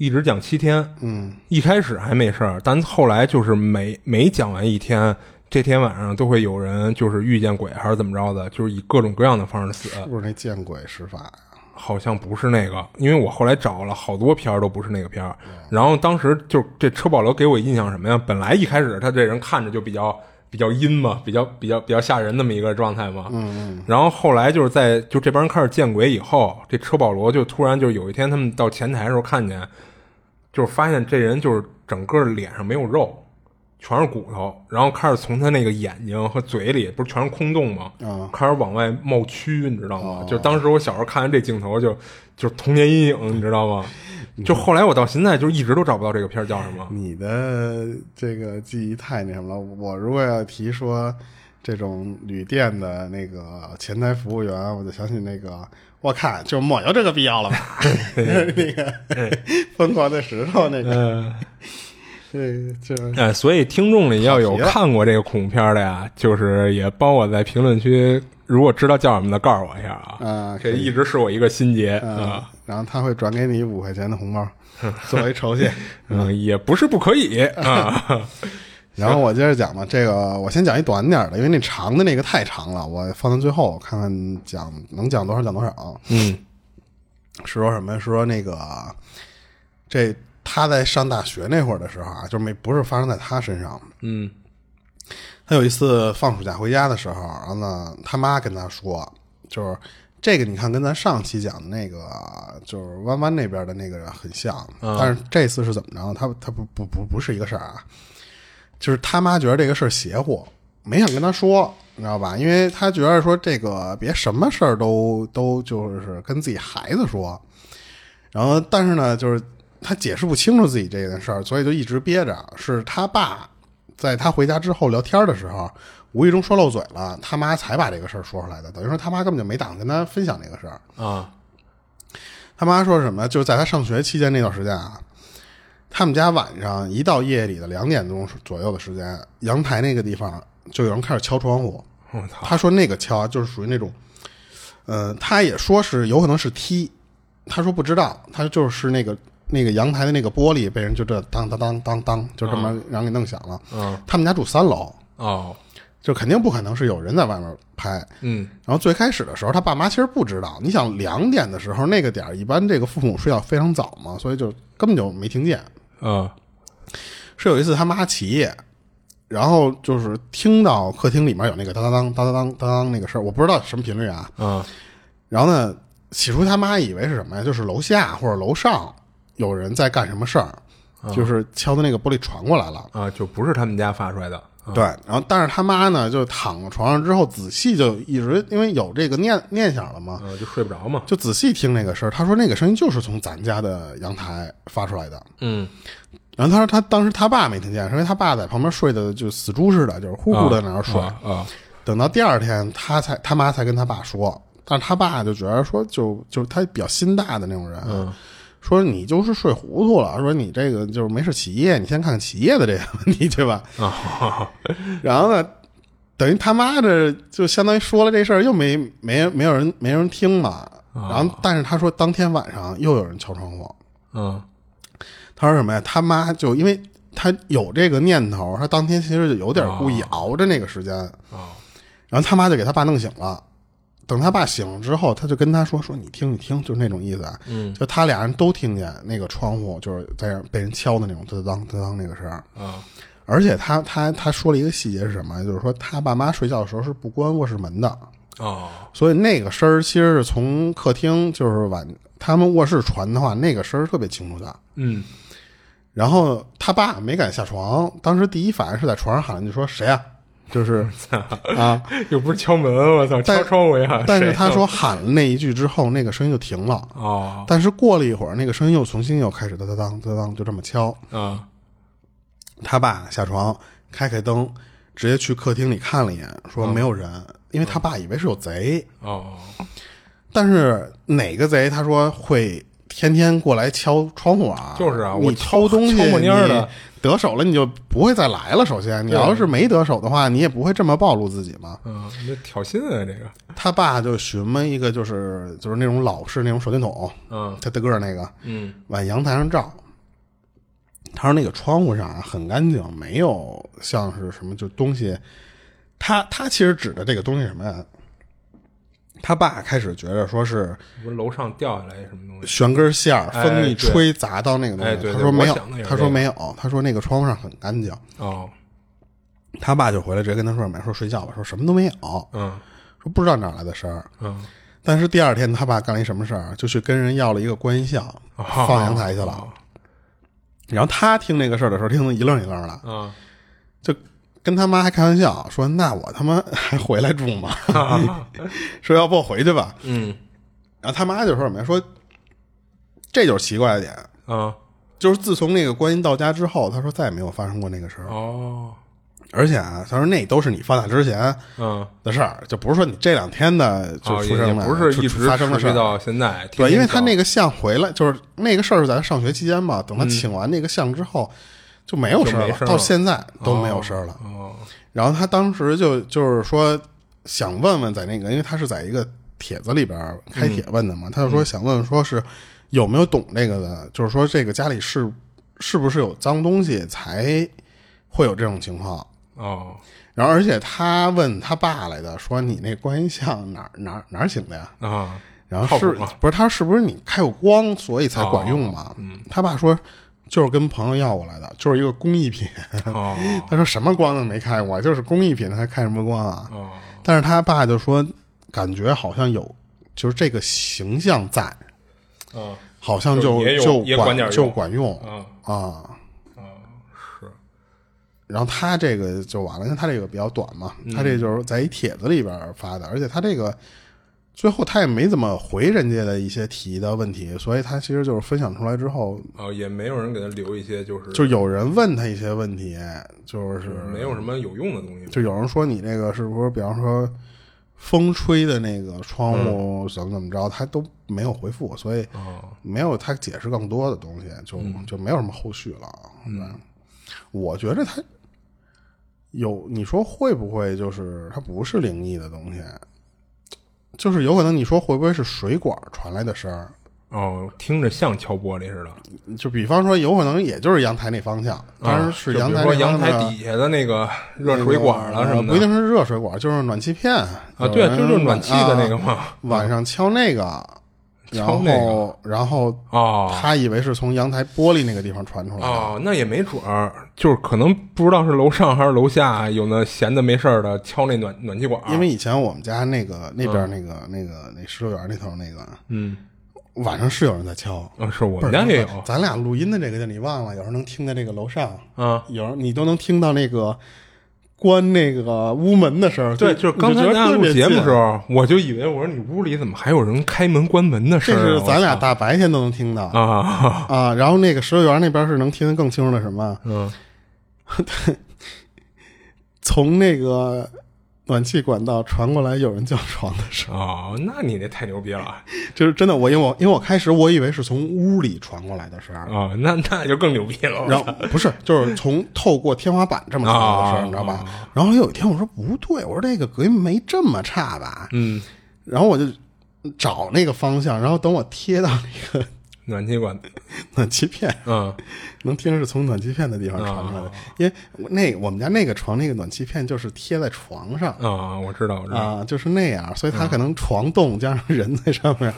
一直讲七天，嗯，一开始还没事儿，但后来就是每每讲完一天。这天晚上都会有人就是遇见鬼还是怎么着的，就是以各种各样的方式死。是不是那见鬼施法呀？好像不是那个，因为我后来找了好多片儿都不是那个片儿。然后当时就这车保罗给我印象什么呀？本来一开始他这人看着就比较比较阴嘛，比较比较比较吓人那么一个状态嘛。嗯嗯。然后后来就是在就这帮人开始见鬼以后，这车保罗就突然就有一天他们到前台的时候看见，就是发现这人就是整个脸上没有肉。全是骨头，然后开始从他那个眼睛和嘴里，不是全是空洞吗？开始往外冒蛆，你知道吗？就当时我小时候看完这镜头，就就童年阴影，你知道吗？[LAUGHS] 就后来我到现在就一直都找不到这个片叫什么。你的这个记忆太那什么了。我如果要提说这种旅店的那个前台服务员，我就想起那个，我看就没有这个必要了吧？[LAUGHS] 那个疯狂的石头那个。对，就哎，所以听众里要有看过这个恐怖片的呀，就是也帮我在评论区，如果知道叫什么的，告诉我一下啊。啊，这一直是我一个心结啊。然后他会转给你五块钱的红包，作为酬谢。嗯，也不是不可以 [LAUGHS] 啊。然后我接着讲吧，这个我先讲一短点的，因为那长的那个太长了，我放到最后看看讲能讲多少讲多少。嗯，是说什么？是说那个这。他在上大学那会儿的时候啊，就没不是发生在他身上。嗯，他有一次放暑假回家的时候，然后呢，他妈跟他说，就是这个，你看跟咱上期讲的那个，就是弯弯那边的那个人很像，但是这次是怎么着？他他不不不不是一个事儿啊，就是他妈觉得这个事儿邪乎，没想跟他说，你知道吧？因为他觉得说这个别什么事儿都都就是跟自己孩子说，然后但是呢，就是。他解释不清楚自己这件事儿，所以就一直憋着。是他爸在他回家之后聊天的时候，无意中说漏嘴了，他妈才把这个事儿说出来的。等于说他妈根本就没打算跟他分享这个事儿啊。他妈说什么？就是在他上学期间那段时间啊，他们家晚上一到夜里的两点钟左右的时间，阳台那个地方就有人开始敲窗户。我操，他说那个敲就是属于那种，呃，他也说是有可能是踢，他说不知道，他就是那个那个阳台的那个玻璃被人就这当当当当当就这么让给弄响了。嗯，他们家住三楼，哦，就肯定不可能是有人在外面拍。嗯，然后最开始的时候，他爸妈其实不知道。你想两点的时候那个点儿，一般这个父母睡觉非常早嘛，所以就根本就没听见。嗯，是有一次他妈起夜，然后就是听到客厅里面有那个当当当当当当当那个事儿，我不知道什么频率啊。嗯，然后呢，起初他妈以为是什么呀？就是楼下或者楼上有人在干什么事儿，就是敲的那个玻璃传过来了。啊，就不是他们家发出来的。啊对，然后但是他妈呢，就躺在床上之后，仔细就一直因为有这个念念想了嘛，嗯，就睡不着嘛。就仔细听那个声儿。他说那个声音就是从咱家的阳台发出来的。嗯，然后他说他当时他爸没听见，是因为他爸在旁边睡的就死猪似的，就是呼呼的在那儿睡。啊啊等到第二天，他才他妈才跟他爸说，但是他爸就觉得说就就是他比较心大的那种人，嗯说你就是睡糊涂了，说你这个就是没事起夜，你先看看起夜的这个问题，对吧？啊，[LAUGHS] 然后呢，等于他妈这就相当于说了这事儿，又没没没有人没人听嘛。然后，但是他说当天晚上又有人敲窗户，嗯他说什么呀？他妈就因为他有这个念头，他当天其实就有点故意熬着那个时间，啊然后他妈就给他爸弄醒了。等他爸醒了之后，他就跟他说：“说你听，你听，就是那种意思啊。”嗯就他俩人都听见那个窗户就是在被人敲的那种嘚当嘚当那个声而且他他他说了一个细节是什么？就是说他爸妈睡觉的时候是不关卧室门的，哦所以那个声儿其实是从客厅就是往他们卧室传的话，那个声儿特别清楚的。嗯然后他爸没敢下床，当时第一反应是在床上喊就说谁呀、就是啊，又不是敲门，我操，但敲窗户呀。但是他说喊了那一句之后，那个声音就停了。哦但是过了一会儿，那个声音又重新又开始哒哒当哒哒当，就这么敲。啊他爸下床开开灯，直接去客厅里看了一眼，说没有人，因为他爸以为是有贼。哦但是哪个贼？他说会天天过来敲窗户啊？就是啊你我偷东西，你得手了，你就不会再来了。首先，你要是没得手的话，你也不会这么暴露自己嘛。嗯，这挑衅啊，这个他爸就询问一个，就是就是那种老式那种手电筒，嗯他大个儿那个，嗯往阳台上照。他说那个窗户上啊很干净，没有像是什么就东西。他他其实指的这个东西什么呀？他爸开始觉得说是不是楼上掉下来什么东西？悬根线儿，哎风一吹砸到那个东西。哎对对他说没有他说没有，他说那个窗户上很干净。哦他爸就回来直接跟他说什么？说睡觉吧，说什么都没有，嗯说不知道哪来的声儿。嗯但是第二天他爸干了一什么事儿？就去跟人要了一个观音像，哦放阳台去了。然后他听那个事儿的时候，听得一愣一愣的，嗯就跟他妈还开玩笑说：“那我他妈还回来住吗？[LAUGHS] 说要不我回去吧。嗯”然后他妈就说什么呀？说这就是奇怪的点，嗯就是自从那个观音到家之后，他说再也没有发生过那个事儿。哦而且啊，他说那都是你放假之前嗯，的事儿，就不是说你这两天的就出生的，出不是一直发生的事儿。到现在。对，因为他那个个像回来，就是那个事儿是在他上学期间嘛。等他请完那个像之后，就没有事儿了，事儿了到现在都没有事儿了。哦然后他当时就就是说想问问，在那个，因为他是在一个帖子里边开帖问的嘛，他就说想问问，说是有没有懂这个的，就是说这个家里是是不是有脏东西才会有这种情况。哦然后，而且他问他爸来的，说你那观音像哪儿哪儿哪儿请的呀？啊然后是不是他是不是你开过光，所以才管用嘛？嗯他爸说就是跟朋友要过来的，就是一个工艺品。哦。[LAUGHS] 他说什么光都没开过，就是工艺品，还开什么光啊？哦。但是他爸就说，感觉好像有，就是这个形象在，嗯。好像就就管点就用。管用。嗯。啊。是。然后他这个就完了，因为他这个比较短嘛，他这就是在一帖子里边发的，而且他这个最后他也没怎么回人家的一些提的问题，所以他其实就是分享出来之后，哦，也没有人给他留一些就是就有人问他一些问题，就是没有什么有用的东西。就有人说你那个是不是，比方说风吹的那个窗户怎么怎么着，他都没有回复，所以没有他解释更多的东西，就就没有什么后续了。对，我觉得他有，你说会不会就是他不是灵异的东西？就是有可能，你说会不会是水管传来的声儿？哦，听着像敲玻璃似的。就比方说，有可能也就是阳台那方向，当然是阳台。说阳台底下的那个热水管了什么的，不一定是热水管，就是暖气片啊。对，就是暖气的那个嘛。晚上敲那个，敲那个，然后哦，他以为是从阳台玻璃那个地方传出来。哦，那也没准儿，就是可能不知道是楼上还是楼下有那闲的没事儿的敲那暖暖气管。因为以前我们家那个那边那个那个那石头园那头那个，嗯。晚上是有人在敲，啊，是我们家也有。咱俩录音的这个就你忘了，有时候能听在这个楼上，啊，有时候你都能听到那个关那个屋门的声儿。对，就是刚才咱录节目的时候，我就以为我说你屋里怎么还有人开门关门的声儿？这是咱俩大白天都能听到啊啊！然后那个石榴园那边是能听得更清楚的什么？嗯，[LAUGHS] 从那个。暖气管道传过来有人叫床的声哦，那你那太牛逼了，[LAUGHS] 就是真的。我因为我因为我开始我以为是从屋里传过来的声啊，那那就更牛逼了。然后不是，就是从透过天花板这么传的声，你知道吧？然后有一天我说不对，我说这个隔音没这么差吧？嗯，然后我就找那个方向，然后等我贴到那个。暖气管，[LAUGHS] 暖气片，嗯，能听是从暖气片的地方传出来的，因为那我们家那个床那个暖气片就是贴在床上啊，我知道，我知道啊，就是那样，所以它可能床动加上人在上面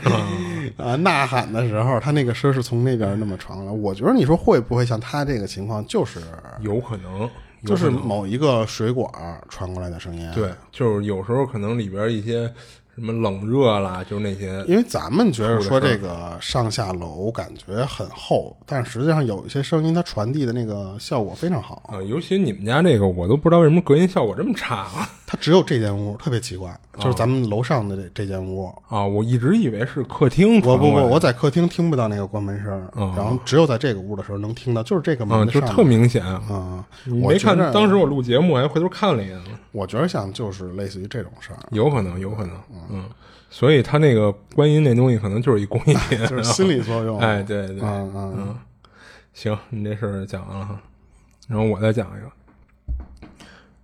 啊呐喊的时候，它那个声是从那边那么传来。我觉得你说会不会像他这个情况，就是有可能，就是某一个水管传过来的声音，对，就是有时候可能里边一些。什么冷热啦，就是那些。因为咱们觉得说这个上下楼感觉很厚，但实际上有一些声音它传递的那个效果非常好啊。尤其你们家这个，我都不知道为什么隔音效果这么差啊。它只有这间屋特别奇怪，就是咱们楼上的这这间屋。啊。我一直以为是客厅。不不不，我在客厅听不到那个关门声，然后只有在这个屋的时候能听到，就是这个门就特明显。啊。没看当时我录节目，还回头看了一眼。我觉得像就是类似于这种事儿，有可能，有可能，嗯，所以他那个观音那东西可能就是一工艺品，[LAUGHS] 就是心理作用。哎，对对，嗯。嗯，行，你这事儿讲完了哈，然后我再讲一个，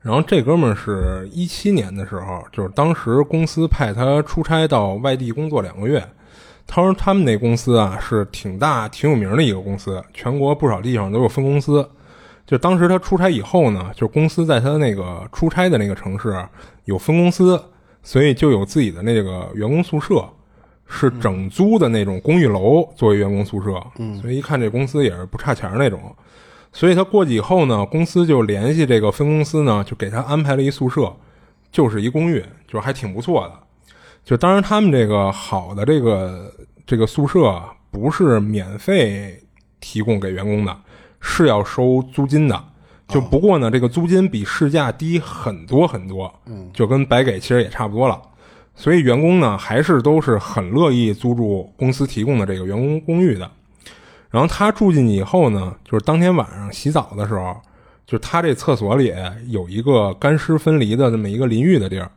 然后这哥们儿是一七年的时候，就是当时公司派他出差到外地工作两个月，他说他们那公司啊是挺大、挺有名的一个公司，全国不少地方都有分公司。就当时他出差以后呢，就公司在他那个出差的那个城市有分公司，所以就有自己的那个员工宿舍，是整租的那种公寓楼作为员工宿舍。嗯，所以一看这公司也是不差钱那种。所以他过去以后呢，公司就联系这个分公司呢，就给他安排了一宿舍，就是一公寓，就还挺不错的。就当然他们这个好的这个这个宿舍不是免费提供给员工的。是要收租金的，就不过呢，这个租金比市价低很多很多，嗯，就跟白给其实也差不多了。所以员工呢，还是都是很乐意租住公司提供的这个员工公寓的。然后他住进去以后呢，就是当天晚上洗澡的时候，就是他这厕所里有一个干湿分离的这么一个淋浴的地儿，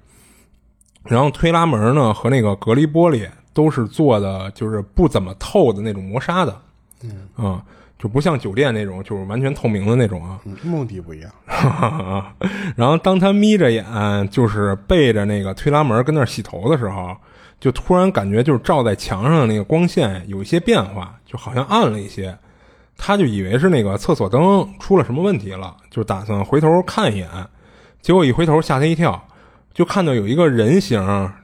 然后推拉门呢和那个隔离玻璃都是做的就是不怎么透的那种磨砂的，嗯啊。就不像酒店那种，就是完全透明的那种啊。目的不一样。[LAUGHS] 然后当他眯着眼，就是背着那个推拉门跟那儿洗头的时候，就突然感觉就是照在墙上的那个光线有一些变化，就好像暗了一些。他就以为是那个厕所灯出了什么问题了，就打算回头看一眼。结果一回头吓他一跳，就看到有一个人形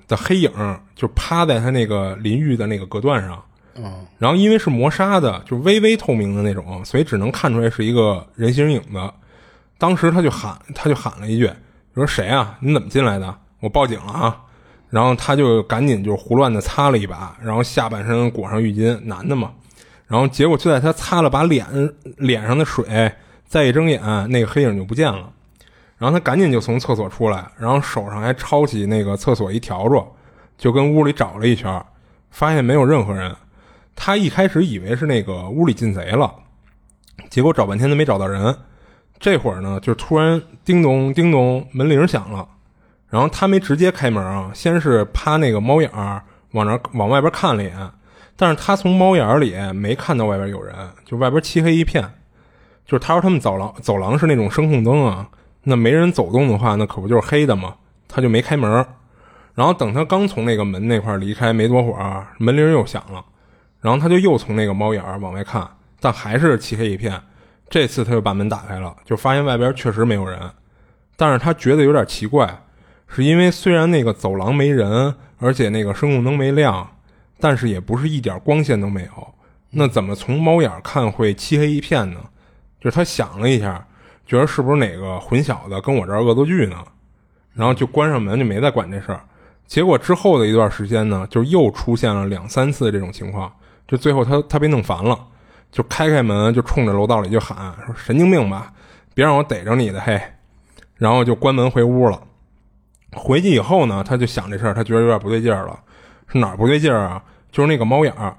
的黑影，就趴在他那个淋浴的那个隔断上。然后因为是磨砂的，就微微透明的那种，所以只能看出来是一个人形影子。当时他就喊，他就喊了一句：“说谁啊？你怎么进来的？我报警了啊！”然后他就赶紧就胡乱的擦了一把，然后下半身裹上浴巾，男的嘛。然后结果就在他擦了把脸脸上的水，再一睁眼，那个黑影就不见了。然后他赶紧就从厕所出来，然后手上还抄起那个厕所一笤帚，就跟屋里找了一圈，发现没有任何人。他一开始以为是那个屋里进贼了，结果找半天都没找到人。这会儿呢，就突然叮咚叮咚门铃响了，然后他没直接开门啊，先是趴那个猫眼儿往那往外边看了一眼，但是他从猫眼里没看到外边有人，就外边漆黑一片。就是他说他们走廊走廊是那种声控灯啊，那没人走动的话，那可不就是黑的吗？他就没开门。然后等他刚从那个门那块离开没多会儿，门铃又响了，然后他就又从那个猫眼儿往外看，但还是漆黑一片。这次他就把门打开了，就发现外边确实没有人，但是他觉得有点奇怪，是因为虽然那个走廊没人，而且那个声控灯没亮，但是也不是一点光线都没有，那怎么从猫眼看会漆黑一片呢？就是他想了一下，觉得是不是哪个混小子跟我这儿恶作剧呢？然后就关上门，就没再管这事儿。结果之后的一段时间呢，就又出现了两三次这种情况，就最后他他被弄烦了。就开开门，就冲着楼道里就喊说：“神经病吧，别让我逮着你的嘿！”然后就关门回屋了。回去以后呢，他就想这事儿，他觉得有点不对劲儿了。是哪儿不对劲儿啊？就是那个猫眼儿，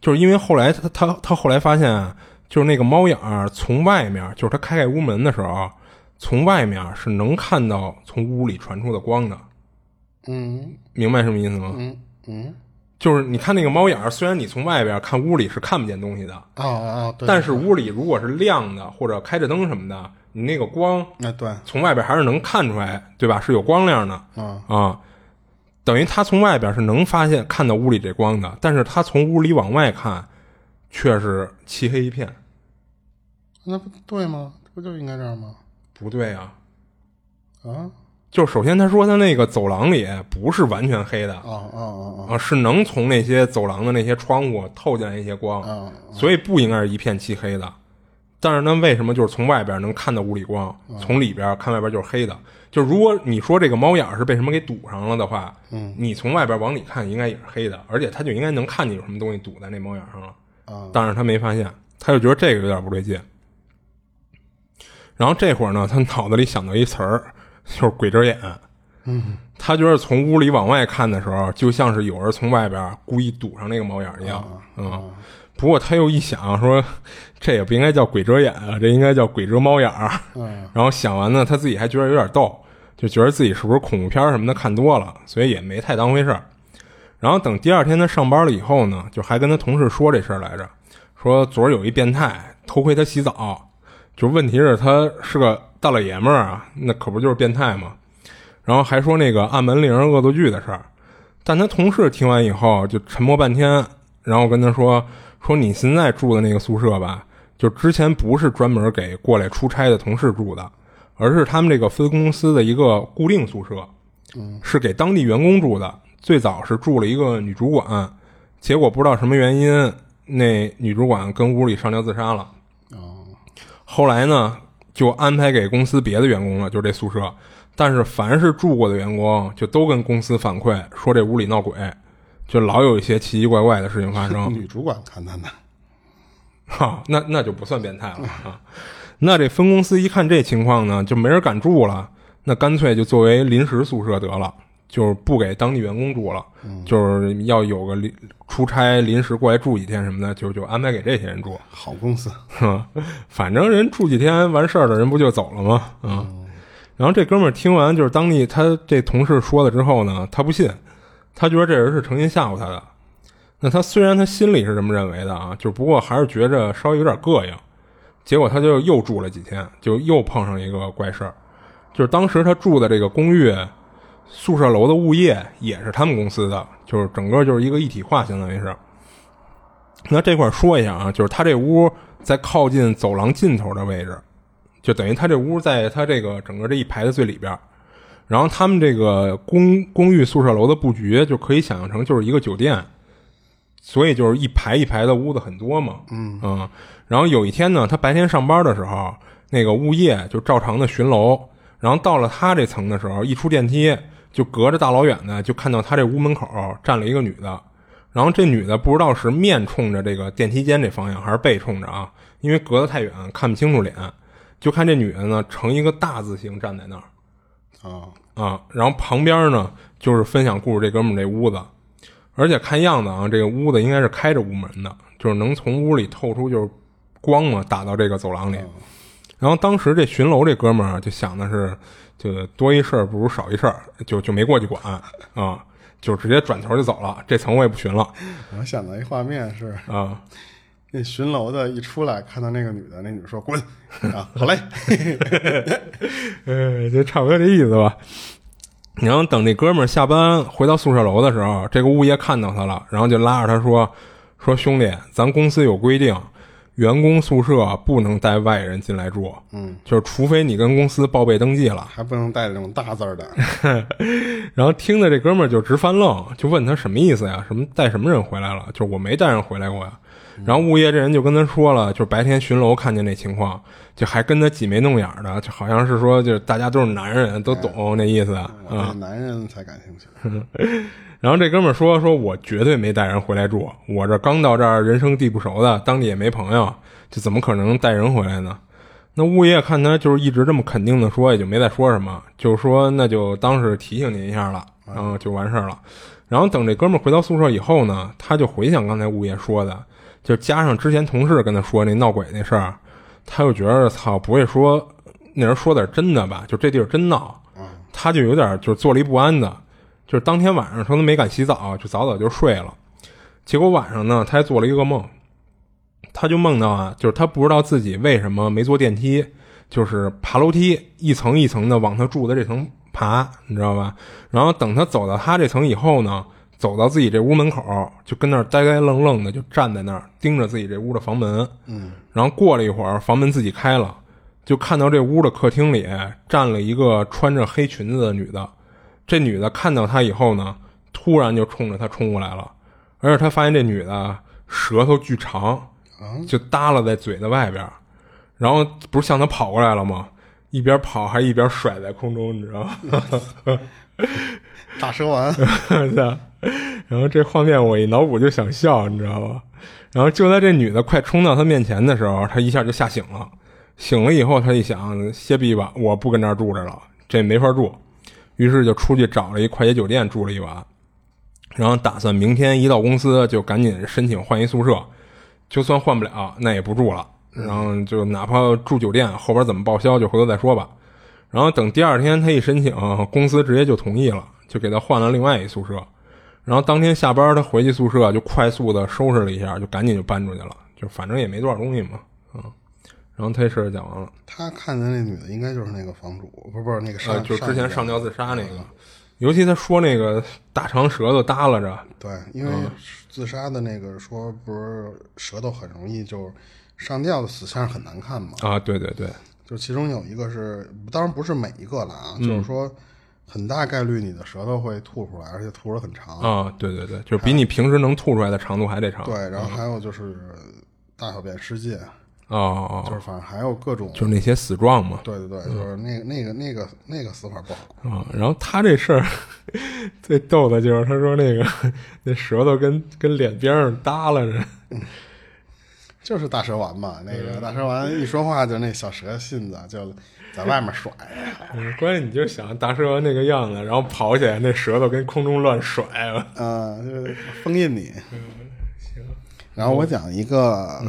就是因为后来他他他后来发现，就是那个猫眼儿从外面，就是他开开屋门的时候，从外面是能看到从屋里传出的光的。嗯，明白什么意思吗？嗯嗯。就是你看那个猫眼儿，虽然你从外边看屋里是看不见东西的啊啊，但是屋里如果是亮的或者开着灯什么的，你那个光，那对，从外边还是能看出来，对吧？是有光亮的啊啊，等于他从外边是能发现看到屋里这光的，但是他从屋里往外看，却是漆黑一片。那不对吗？不就应该这样吗？不对啊，啊。就首先，他说他那个走廊里不是完全黑的啊啊啊啊，是能从那些走廊的那些窗户透进来一些光，所以不应该是一片漆黑的。但是呢，为什么就是从外边能看到屋里光，从里边看外边就是黑的？就如果你说这个猫眼是被什么给堵上了的话，嗯，你从外边往里看应该也是黑的，而且他就应该能看见有什么东西堵在那猫眼上了啊。但是他没发现，他就觉得这个有点不对劲。然后这会儿呢，他脑子里想到一词儿。就是鬼遮眼，嗯，他觉得从屋里往外看的时候，就像是有人从外边故意堵上那个猫眼一样，嗯。不过他又一想，说 [LAUGHS] 这也不应该叫鬼遮眼啊，这应该叫鬼遮猫眼儿。嗯。然后想完呢，他自己还觉得有点逗，就觉得自己是不是恐怖片什么的看多了，所以也没太当回事儿。然后等第二天他上班了以后呢，就还跟他同事说这事儿来着，说昨儿有一变态偷窥他洗澡，就问题是他是个。大老爷们儿啊，那可不就是变态吗？然后还说那个按门铃恶作剧的事儿，但他同事听完以后就沉默半天，然后跟他说：“说你现在住的那个宿舍吧，就之前不是专门给过来出差的同事住的，而是他们这个分公司的一个固定宿舍，是给当地员工住的。最早是住了一个女主管，结果不知道什么原因，那女主管跟屋里上吊自杀了。后来呢？”就安排给公司别的员工了，就这宿舍。但是凡是住过的员工，就都跟公司反馈说这屋里闹鬼，就老有一些奇奇怪怪的事情发生。[LAUGHS] 女主管看他呢，哈，[LAUGHS] 那那就不算变态了啊。那这分公司一看这情况呢，就没人敢住了，那干脆就作为临时宿舍得了。就是不给当地员工住了，就是要有个临出差临时过来住几天什么的，就就安排给这些人住。好公司，[LAUGHS] 反正人住几天完事儿了，人不就走了吗？啊，然后这哥们儿听完就是当地他这同事说了之后呢，他不信，他觉得这人是诚心吓唬他的。那他虽然他心里是这么认为的啊，就不过还是觉着稍微有点膈应。结果他就又住了几天，就又碰上一个怪事儿，就是当时他住的这个公寓。宿舍楼的物业也是他们公司的，就是整个就是一个一体化，相当于是。那这块说一下啊，就是他这屋在靠近走廊尽头的位置，就等于他这屋在他这个整个这一排的最里边。然后他们这个公公寓宿舍楼的布局就可以想象成就是一个酒店，所以就是一排一排的屋子很多嘛。嗯嗯。然后有一天呢，他白天上班的时候，那个物业就照常的巡楼，然后到了他这层的时候，一出电梯。就隔着大老远的，就看到他这屋门口站了一个女的，然后这女的不知道是面冲着这个电梯间这方向，还是背冲着啊？因为隔得太远看不清楚脸，就看这女的呢成一个大字形站在那儿，啊啊，然后旁边呢就是分享故事这哥们这屋子，而且看样子啊，这个屋子应该是开着屋门的，就是能从屋里透出就是光嘛，打到这个走廊里。然后当时这巡楼这哥们儿就想的是。就多一事儿不如少一事儿，就就没过去管啊，就直接转头就走了。这层我也不巡了我想到一画面是，啊。那巡楼的一出来，看到那个女的，那女的说滚啊，好嘞，[LAUGHS] 呃，就差不多这意思吧。然后等这哥们儿下班回到宿舍楼的时候，这个物业看到他了，然后就拉着他说：“说兄弟，咱公司有规定，员工宿舍不能带外人进来住，嗯，就是除非你跟公司报备登记了。还不能带这种大字儿的，” [LAUGHS] 然后听的这哥们儿就直翻愣，就问他什么意思呀？什么带什么人回来了？就是我没带人回来过呀。然后物业这人就跟他说了，就是白天巡楼看见那情况，就还跟他挤眉弄眼的，就好像是说，就是大家都是男人，都懂那意思啊。男人才感兴趣。[LAUGHS] 然后这哥们儿说：“说我绝对没带人回来住，我这刚到这儿，人生地不熟的，当地也没朋友，这怎么可能带人回来呢？”那物业看他就是一直这么肯定的说，也就没再说什么，就说那就当是提醒您一下了，然后就完事儿了。然后等这哥们儿回到宿舍以后呢，他就回想刚才物业说的，就加上之前同事跟他说那闹鬼那事儿，他又觉得操，不会说那人说点真的吧？就这地儿真闹，他就有点就是坐立不安的。就是当天晚上他都没敢洗澡，就早早就睡了。结果晚上呢，他还做了一个梦，他就梦到啊，就是他不知道自己为什么没坐电梯，就是爬楼梯一层一层的往他住的这层爬，你知道吧？然后等他走到他这层以后呢，走到自己这屋门口，就跟那儿呆呆愣愣的就站在那儿盯着自己这屋的房门。嗯，然后过了一会儿，房门自己开了，就看到这屋的客厅里站了一个穿着黑裙子的女的。这女的看到他以后呢，突然就冲着他冲过来了，而且他发现这女的舌头巨长，就耷拉在嘴的外边，然后不是向他跑过来了吗？一边跑还一边甩在空中，你知道吗？[LAUGHS] 大蛇丸，[LAUGHS] 然后这画面我一脑补就想笑，你知道吧？然后就在这女的快冲到他面前的时候，他一下就吓醒了。醒了以后，他一想，歇逼吧，我不跟这儿住着了，这没法住。于是就出去找了一快捷酒店住了一晚，然后打算明天一到公司就赶紧申请换一宿舍，就算换不了那也不住了，然后就哪怕住酒店后边怎么报销就回头再说吧。然后等第二天他一申请，公司直接就同意了，就给他换了另外一宿舍。然后当天下班他回去宿舍就快速的收拾了一下，就赶紧就搬出去了，就反正也没多少东西嘛，嗯。然后他这事儿讲完了。他看见那女的应该就是那个房主，不是不是那个就之前上吊吊自杀那个，尤其他说那个大长舌头耷拉着，对，因为自杀的那个说不是舌头很容易就上吊的死相很难看嘛，啊，对对对，就其中有一个是，当然不是每一个了啊，嗯。就是说很大概率你的舌头会吐出来，而且吐得很长，啊，对对对，就是比你平时能吐出来的长度还得长。对，然后还有就是大小便失禁，哦，就是反正还有各种，就是那些死状嘛。对对对，就是那个那个那个那个死法不好，啊，然后他这事儿 [LAUGHS] 最逗的就是他说那个那舌头跟跟脸边上耷拉着，就是大蛇丸嘛，那个大蛇丸一说话就那小蛇信子就在外面甩，[LAUGHS] 嗯关键你就想大蛇丸那个样子，然后跑起来那舌头跟空中乱甩，[LAUGHS] 嗯，就是封印你。行，然后我讲一个，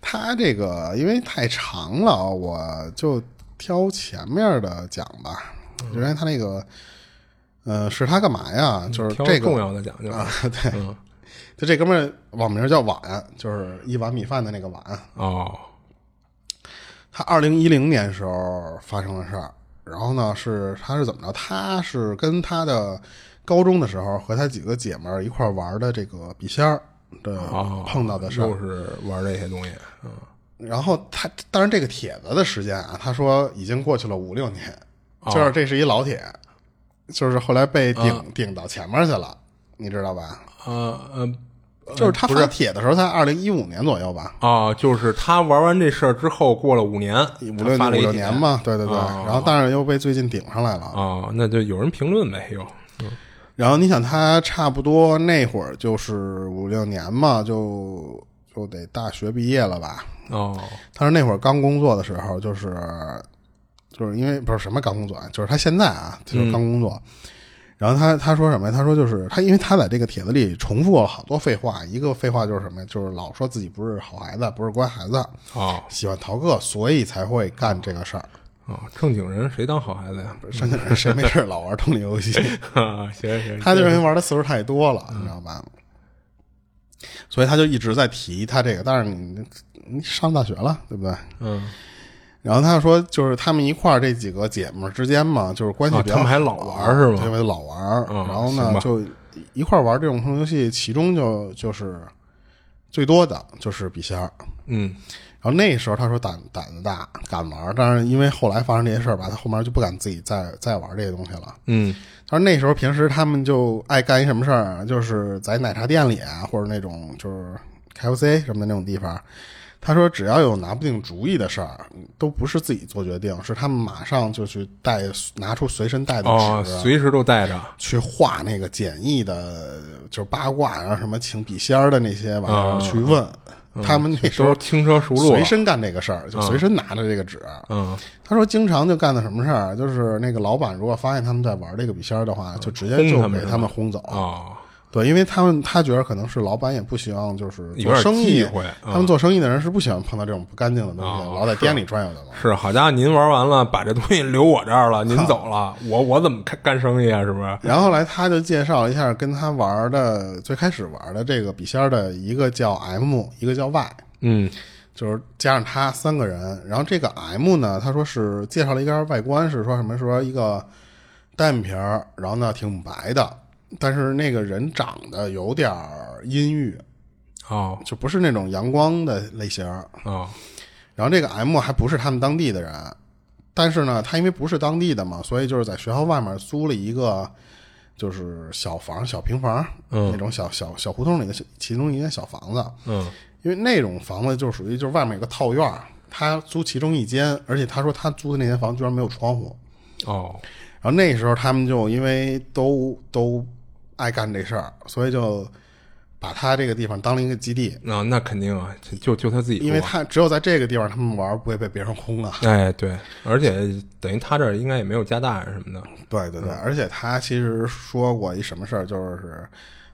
他这个因为太长了，我就挑前面的讲吧。因为他那个，呃，是他干嘛呀？就是挑这个重要的讲究啊，[LAUGHS] 对，嗯就这哥们儿网名叫碗，就是一碗米饭的那个碗。哦，他二零一零年时候发生的事儿，然后呢是他是怎么着？他是跟他的高中的时候和他几个姐们儿一块玩的这个笔仙儿的哦，碰到的事儿。又是玩这些东西，嗯，然后他当然这个帖子的时间啊，他说已经过去了五六年，哦就是这是一老帖，就是后来被顶、啊顶到前面去了，你知道吧？呃呃，就是他不是发帖的时候才二零一五年左右吧，哦，就是他玩完这事儿之后，过了五年，五六五六年嘛，对对对。哦然后但是又被最近顶上来了。哦，那就有人评论呗，又，然后你想他差不多那会儿就是五六年嘛，就就得大学毕业了吧？哦，他是那会儿刚工作的时候，就是就是因为不是什么刚工作啊，就是他现在啊，就是刚工作。然后他他说什么呀？他说就是他，因为他在这个帖子里重复了好多废话。一个废话就是什么呀？就是老说自己不是好孩子，不是乖孩子，哦，喜欢逃课，所以才会干这个事儿。哦，正经人谁当好孩子呀？正经人谁没事老玩推理游戏 [LAUGHS] 啊？行行，他就认为玩的次数太多了，你知道吧？所以他就一直在提他这个，但是你你上大学了，对不对？嗯。然后他说，就是他们一块儿这几个姐们儿之间嘛，就是关系比较好，他们还老玩是吗？因为老玩，然后呢就一块儿玩这种通游戏，其中就就是最多的就是笔仙儿，嗯。然后那时候他说胆胆子大，敢玩，但是因为后来发生这些事儿吧，他后面就不敢自己再再玩这些东西了。嗯，他说那时候平时他们就爱干一什么事儿，就是在奶茶店里啊，或者那种就是 KFC 什么的那种地方。他说只要有拿不定主意的事儿，都不是自己做决定，是他们马上就去带拿出随身带的纸，随时都带着去画那个简易的，就是八卦，然后什么请笔仙儿的那些玩意儿去问。他们那时候轻车熟路，随身干这个事儿，就随身拿着这个纸。嗯，他说经常就干的什么事儿，就是那个老板如果发现他们在玩这个笔仙儿的话，就直接就给他们轰走。啊。对，因为他们他觉得可能是老板也不希望，就是做生意，他们做生意的人是不喜欢碰到这种不干净的东西，老在店里转悠的嘛。是，好家伙，您玩完了，把这东西留我这儿了，您走了，我我怎么干干生意啊？是不是？[LAUGHS] 然后来他就介绍一下跟他玩的最开始玩的这个笔仙的一个叫 M，一个叫 Y，嗯，就是加上他三个人。然后这个 M 呢，他说是介绍了一个外观，是说什么？说一个单眼皮儿，然后呢挺白的。但是那个人长得有点阴郁，哦，就不是那种阳光的类型哦。然后这个 M 还不是他们当地的人，但是呢，他因为不是当地的嘛，所以就是在学校外面租了一个就是小房、小平房，嗯，那种小小小胡同里的其中一间小房子，嗯，因为那种房子就属于就是外面有个套院，他租其中一间，而且他说他租的那间房居然没有窗户，哦。然后那时候他们就因为都都。爱干这事儿，所以就把他这个地方当了一个基地。啊，那肯定啊，就就他自己，因为他只有在这个地方他们玩，不会被别人轰啊。哎，对，而且等于他这儿应该也没有加大什么的。对对对，而且他其实说过一什么事儿，就是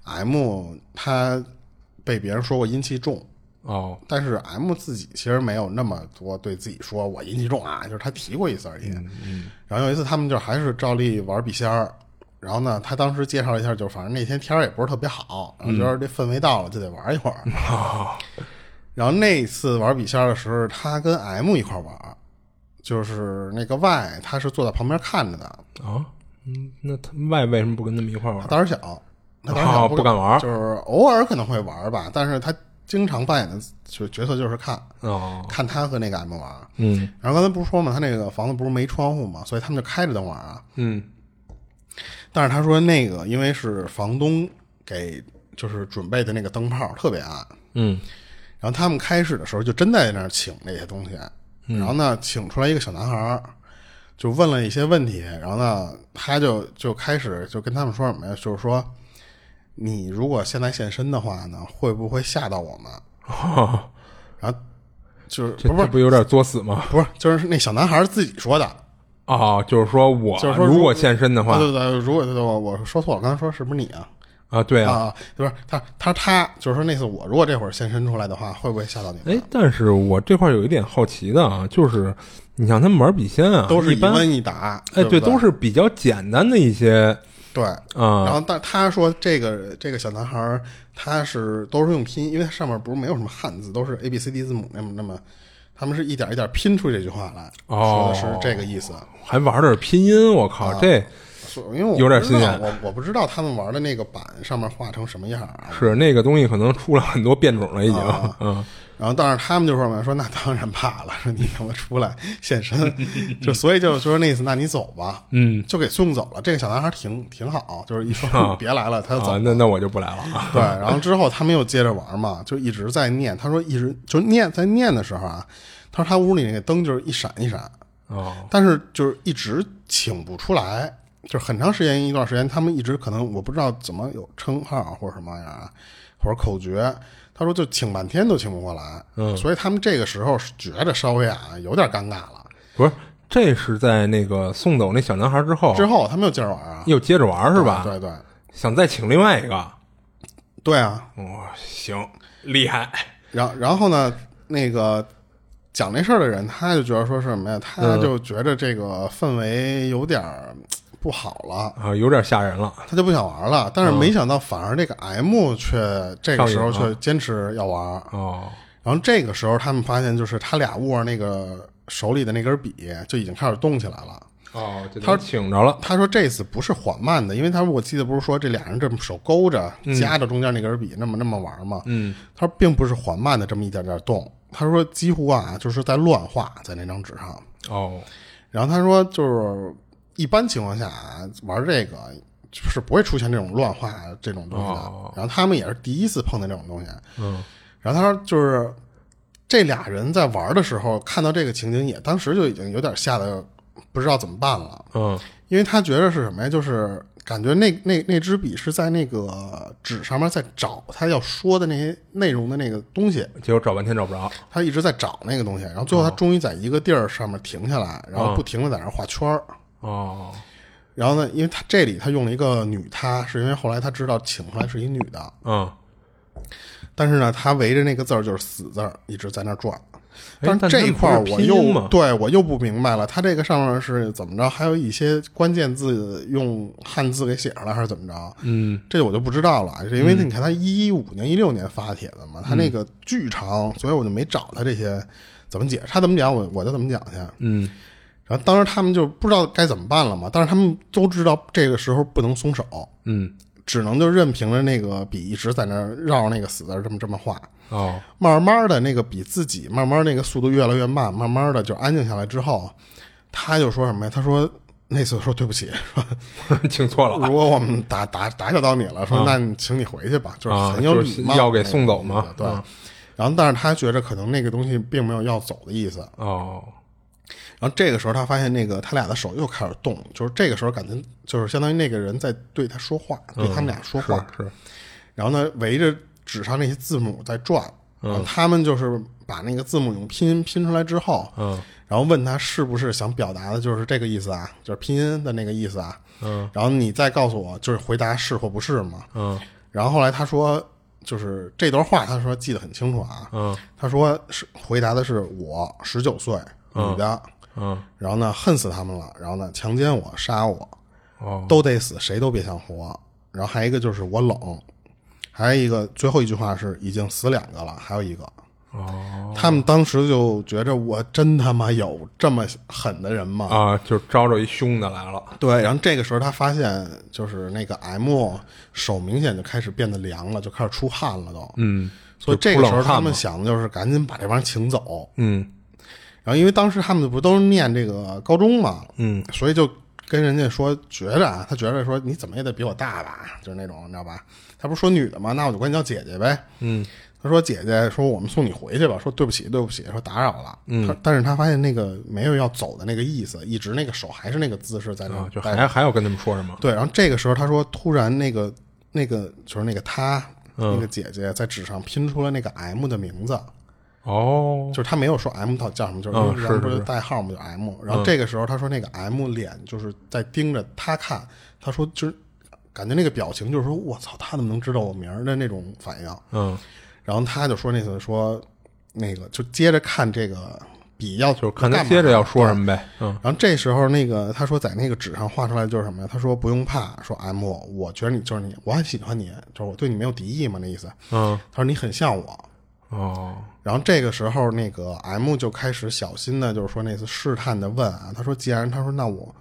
M 他被别人说过阴气重哦，但是 M 自己其实没有那么多对自己说我阴气重啊，就是他提过一次而已。嗯，然后有一次他们就还是照例玩笔仙儿。然后呢，他当时介绍一下，就反正那天天儿也不是特别好，然后觉得这氛围到了就得玩一会儿。[LAUGHS] 然后那次玩笔仙的时候，他跟 M 一块玩，就是那个 Y，他是坐在旁边看着的。啊，嗯，那他 Y 为什么不跟他们一块玩？他胆儿小，他胆儿小不敢玩，就是偶尔可能会玩吧，但是他经常扮演的就角色就是看，看他和那个 M 玩。嗯，然后刚才不是说嘛，他那个房子不是没窗户嘛，所以他们就开着灯玩啊。嗯。但是他说那个因为是房东给就是准备的那个灯泡特别暗，嗯，然后他们开始的时候就真在那儿请那些东西，然后呢请出来一个小男孩，就问了一些问题，然后呢他就就开始就跟他们说什么呀？就是说你如果现在现身的话呢，会不会吓到我们？[LAUGHS] 然后就是不是不有点作死吗？不是，就是那小男孩自己说的。哦，就是说我就是说，如果现身的话，对对对，如果我我说错了，刚才说是不是你啊？啊，对啊，就是他他他，就是说那次我如果这会儿现身出来的话，会不会吓到你？哎，但是我这块有一点好奇的啊，就是你像他们玩笔仙啊，都是一问一答，哎，对，都是比较简单的一些，对啊。然后但他说这个这个小男孩他是都是用拼音，因为他上面不是没有什么汉字，都是 A B C D 字母那么那么。他们是一点一点拼出这句话来，说的是这个意思，还玩点拼音，我靠，这因为我有点新鲜，我我不知道他们玩的那个板上面画成什么样啊？是那个东西可能出了很多变种了，已经，嗯。然后，但是他们就说嘛，说那当然怕了，说你他妈出来现身，[LAUGHS] 就所以就说那意思，那你走吧，嗯，就给送走了。这个小男孩挺挺好，就是一说别来了，他就走。那那我就不来了。对，然后之后他们又接着玩嘛，就一直在念。他说一直就念，在念的时候啊，他说他屋里那个灯就是一闪一闪，哦，但是就是一直请不出来，就是很长时间一段时间，他们一直可能我不知道怎么有称号或者什么呀，或者口诀。他说：“就请半天都请不过来，嗯，所以他们这个时候觉得稍微啊有点尴尬了。不是，这是在那个送走那小男孩之后，之后他们又接着玩啊，又接着玩是吧？对对，想再请另外一个，对啊，哦，行，厉害。然然后呢，那个讲那事儿的人，他就觉得说是什么呀？他就觉得这个氛围有点儿不好了，啊，有点吓人了。他就不想玩了。但是没想到，反而这个 M 却这个时候却坚持要玩。哦，然后这个时候，他们发现就是他俩握着那个手里的那根笔就已经开始动起来了。哦，就他挺着了。他说这次不是缓慢的，因为他我记得不是说这俩人这么手勾着夹着中间那根笔那么那么玩吗？嗯，他说并不是缓慢的这么一点点动，他说几乎啊就是在乱画在那张纸上。哦，然后他说就是一般情况下啊玩这个是不会出现这种乱画这种东西的。哦然后他们也是第一次碰见这种东西。嗯，然后他说就是这俩人在玩的时候看到这个情景，也当时就已经有点吓得不知道怎么办了。嗯，因为他觉得是什么呀？就是感觉那那那支笔是在那个纸上面在找他要说的那些内容的那个东西，结果找半天找不着。他一直在找那个东西，然后最后他终于在一个地儿上面停下来，然后不停的在那儿画圈儿。哦，然后呢，因为他这里他用了一个女她，是因为后来他知道请出来是一女的，嗯，但是呢，他围着那个字儿就是死字儿，一直在那儿转。哎。但是这一块儿我又对我又不明白了，他这个上面是怎么着？还有一些关键字用汉字给写上了，还是怎么着？嗯，这我就不知道了，是因为你看他一五年、一六年发帖的嘛，他那个巨长，所以我就没找他这些怎么解？释，他怎么讲？我我就怎么讲去。嗯，然后当时他们就不知道该怎么办了嘛，但是他们都知道这个时候不能松手，嗯，只能就任凭着那个笔一直在那儿绕着那个死字儿这么这么画。哦，慢慢的那个笔自己慢慢那个速度越来越慢，慢慢的就安静下来之后，他就说什么呀？他说那次说对不起，[LAUGHS] 说请错了。如果我们打打打搅到你了，说那你请你回去吧，就是很有啊礼貌，就是要给送走嘛对。嗯然后，但是他觉着可能那个东西并没有要走的意思。哦，然后这个时候，他发现那个他俩的手又开始动，就是这个时候感觉就是相当于那个人在对他说话，对他们俩说话。然后呢，围着纸上那些字母在转，然后他们就是把那个字母用拼音拼出来之后，嗯然后问他是不是想表达的就是这个意思啊，就是拼音的那个意思啊。嗯然后你再告诉我，就是回答是或不是嘛。嗯然后后来他说，就是这段话，他说记得很清楚啊。嗯他说是回答的是我十九岁女的，嗯，然后呢恨死他们了，然后呢强奸我杀我哦，都得死，谁都别想活。然后还有一个就是我冷，还有一个最后一句话是已经死两个了，还有一个。哦他们当时就觉着我真他妈有这么狠的人吗？啊，就招着一凶的来了。对，然后这个时候他发现，就是那个 M 手明显就开始变得凉了，就开始出汗了都。嗯，所以这个时候他们想的就是赶紧把这帮人请走。嗯然后因为当时他们不都是念这个高中嘛，嗯所以就跟人家说，觉着啊，他觉着说你怎么也得比我大吧，就是那种你知道吧？他不是说女的嘛？那我就管你叫姐姐呗。嗯他说姐姐，说我们送你回去吧。说对不起对不起，说打扰了。嗯，他但是他发现那个没有要走的那个意思，一直那个手还是那个姿势在那啊，就还还要跟他们说什么？对，然后这个时候他说，突然那个那个就是那个他、嗯那个姐姐在纸上拼出了那个 M 的名字，哦，就是他没有说 M 到叫什么，就是人不是代号嘛，就 M。然后这个时候他说那个 M 脸就是在盯着他看，他说就是感觉那个表情就是说我操，他怎么能知道我名儿的那种反应？嗯，然后他就说那次说那个就接着看这个笔要就是看他接着要说什么呗。嗯然后这时候，那个他说在那个纸上画出来就是什么呀？他说不用怕，说 M，我觉得你就是你，我很喜欢你，就是我对你没有敌意嘛，那意思。嗯他说你很像我。哦然后这个时候，那个 M 就开始小心的，就是说那次试探的问啊，他说既然他说那我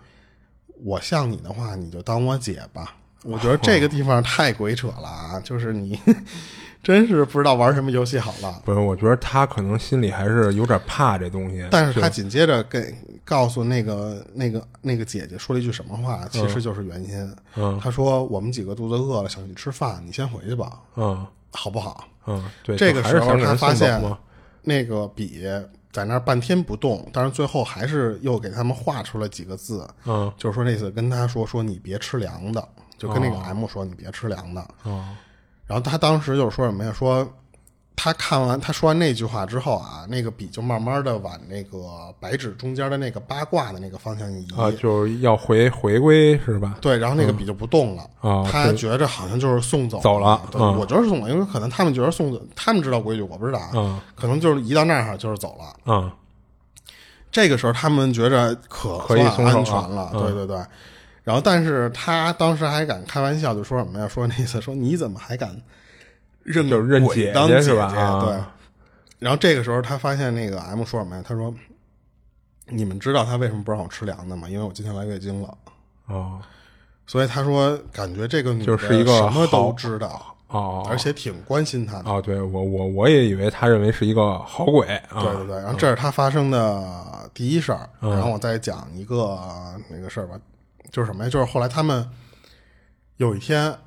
我像你的话，你就当我姐吧。我觉得这个地方太鬼扯了啊！就是你 [LAUGHS] 真是不知道玩什么游戏好了。不是，我觉得他可能心里还是有点怕这东西。但是他紧接着跟告诉那个那个那个姐姐说了一句什么话，其实就是原因。嗯他说：“我们几个肚子饿了，想去吃饭，你先回去吧，嗯好不好嗯，对，这个时候他发现。？”那个笔在那儿半天不动，但是最后还是又给他们画出了几个字，嗯就是说那次跟他说说你别吃凉的，就跟那个 M 说你别吃凉的。嗯然后他当时就是说什么呀？说他看完他说完那句话之后啊，那个笔就慢慢的往那个白纸中间的那个八卦的那个方向移。啊，就是要回回归是吧？对，然后那个笔就不动了。啊他觉着好像就是送走走了对，嗯我觉得是送走，因为可能他们觉得送走，他们知道规矩，我不知道啊。嗯可能就是移到那儿就是走了。嗯这个时候他们觉着可可以算松手安全了，嗯对对对。然后，但是他当时还敢开玩笑，就说什么呀？说那意思说你怎么还敢认就是认鬼姐当姐姐是吧啊对。然后这个时候他发现那个 M 说什么呀？他说：“你们知道他为什么不让我吃凉的吗？因为我今天来月经了。哦所以他说感觉这个女的就是一个什么都好知道，哦，而且挺关心他的。哦，对我我我也以为他认为是一个好鬼啊，对对对，然后这是他发生的第一事儿，嗯然后我再讲一个那个事儿吧，就是什么呀？就是后来他们有一天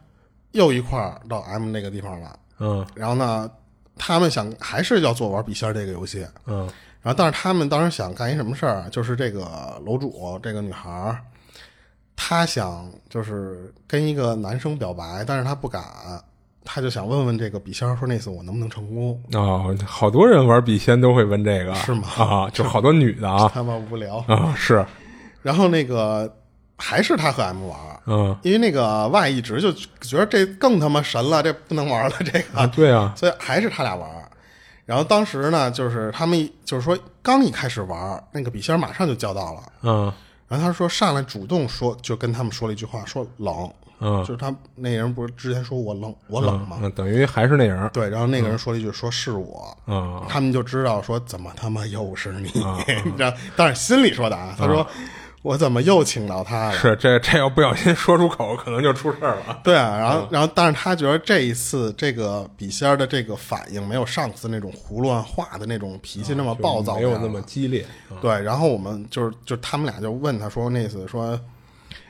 又一块儿到 M 那个地方了，嗯然后呢，他们想还是要做玩笔仙这个游戏，嗯然后但是他们当时想干一什么事儿啊？就是这个楼主这个女孩儿，她想就是跟一个男生表白，但是她不敢，她就想问问这个笔仙儿说那次我能不能成功？哦，好多人玩笔仙都会问这个，是吗啊，就好多女的啊 [LAUGHS] 他妈无聊。啊是，然后那个还是他和 M 玩儿，嗯。因为那个 Y 一直就觉得这更他妈神了，这不能玩了，这个，啊对啊，所以还是他俩玩儿。然后当时呢，就是他们一就是说刚一开始玩儿，那个笔仙儿马上就叫到了，嗯。然后他说上来主动说，就跟他们说了一句话，说冷，嗯。就是他那人不是之前说我冷，我冷吗？嗯，等于还是那人，对，然后那个人说了一句，说是我，嗯。他们就知道说怎么他妈又是你，你知道？[LAUGHS] 但是心里说的啊，他说、我怎么又请到他了？是这这要不小心说出口，可能就出事儿了。对啊，然后然后，但是他觉得这一次这个笔仙儿的这个反应没有上次那种胡乱画的那种脾气那么暴躁样没有那么激烈。啊对，然后我们就是就他们俩就问他说那次说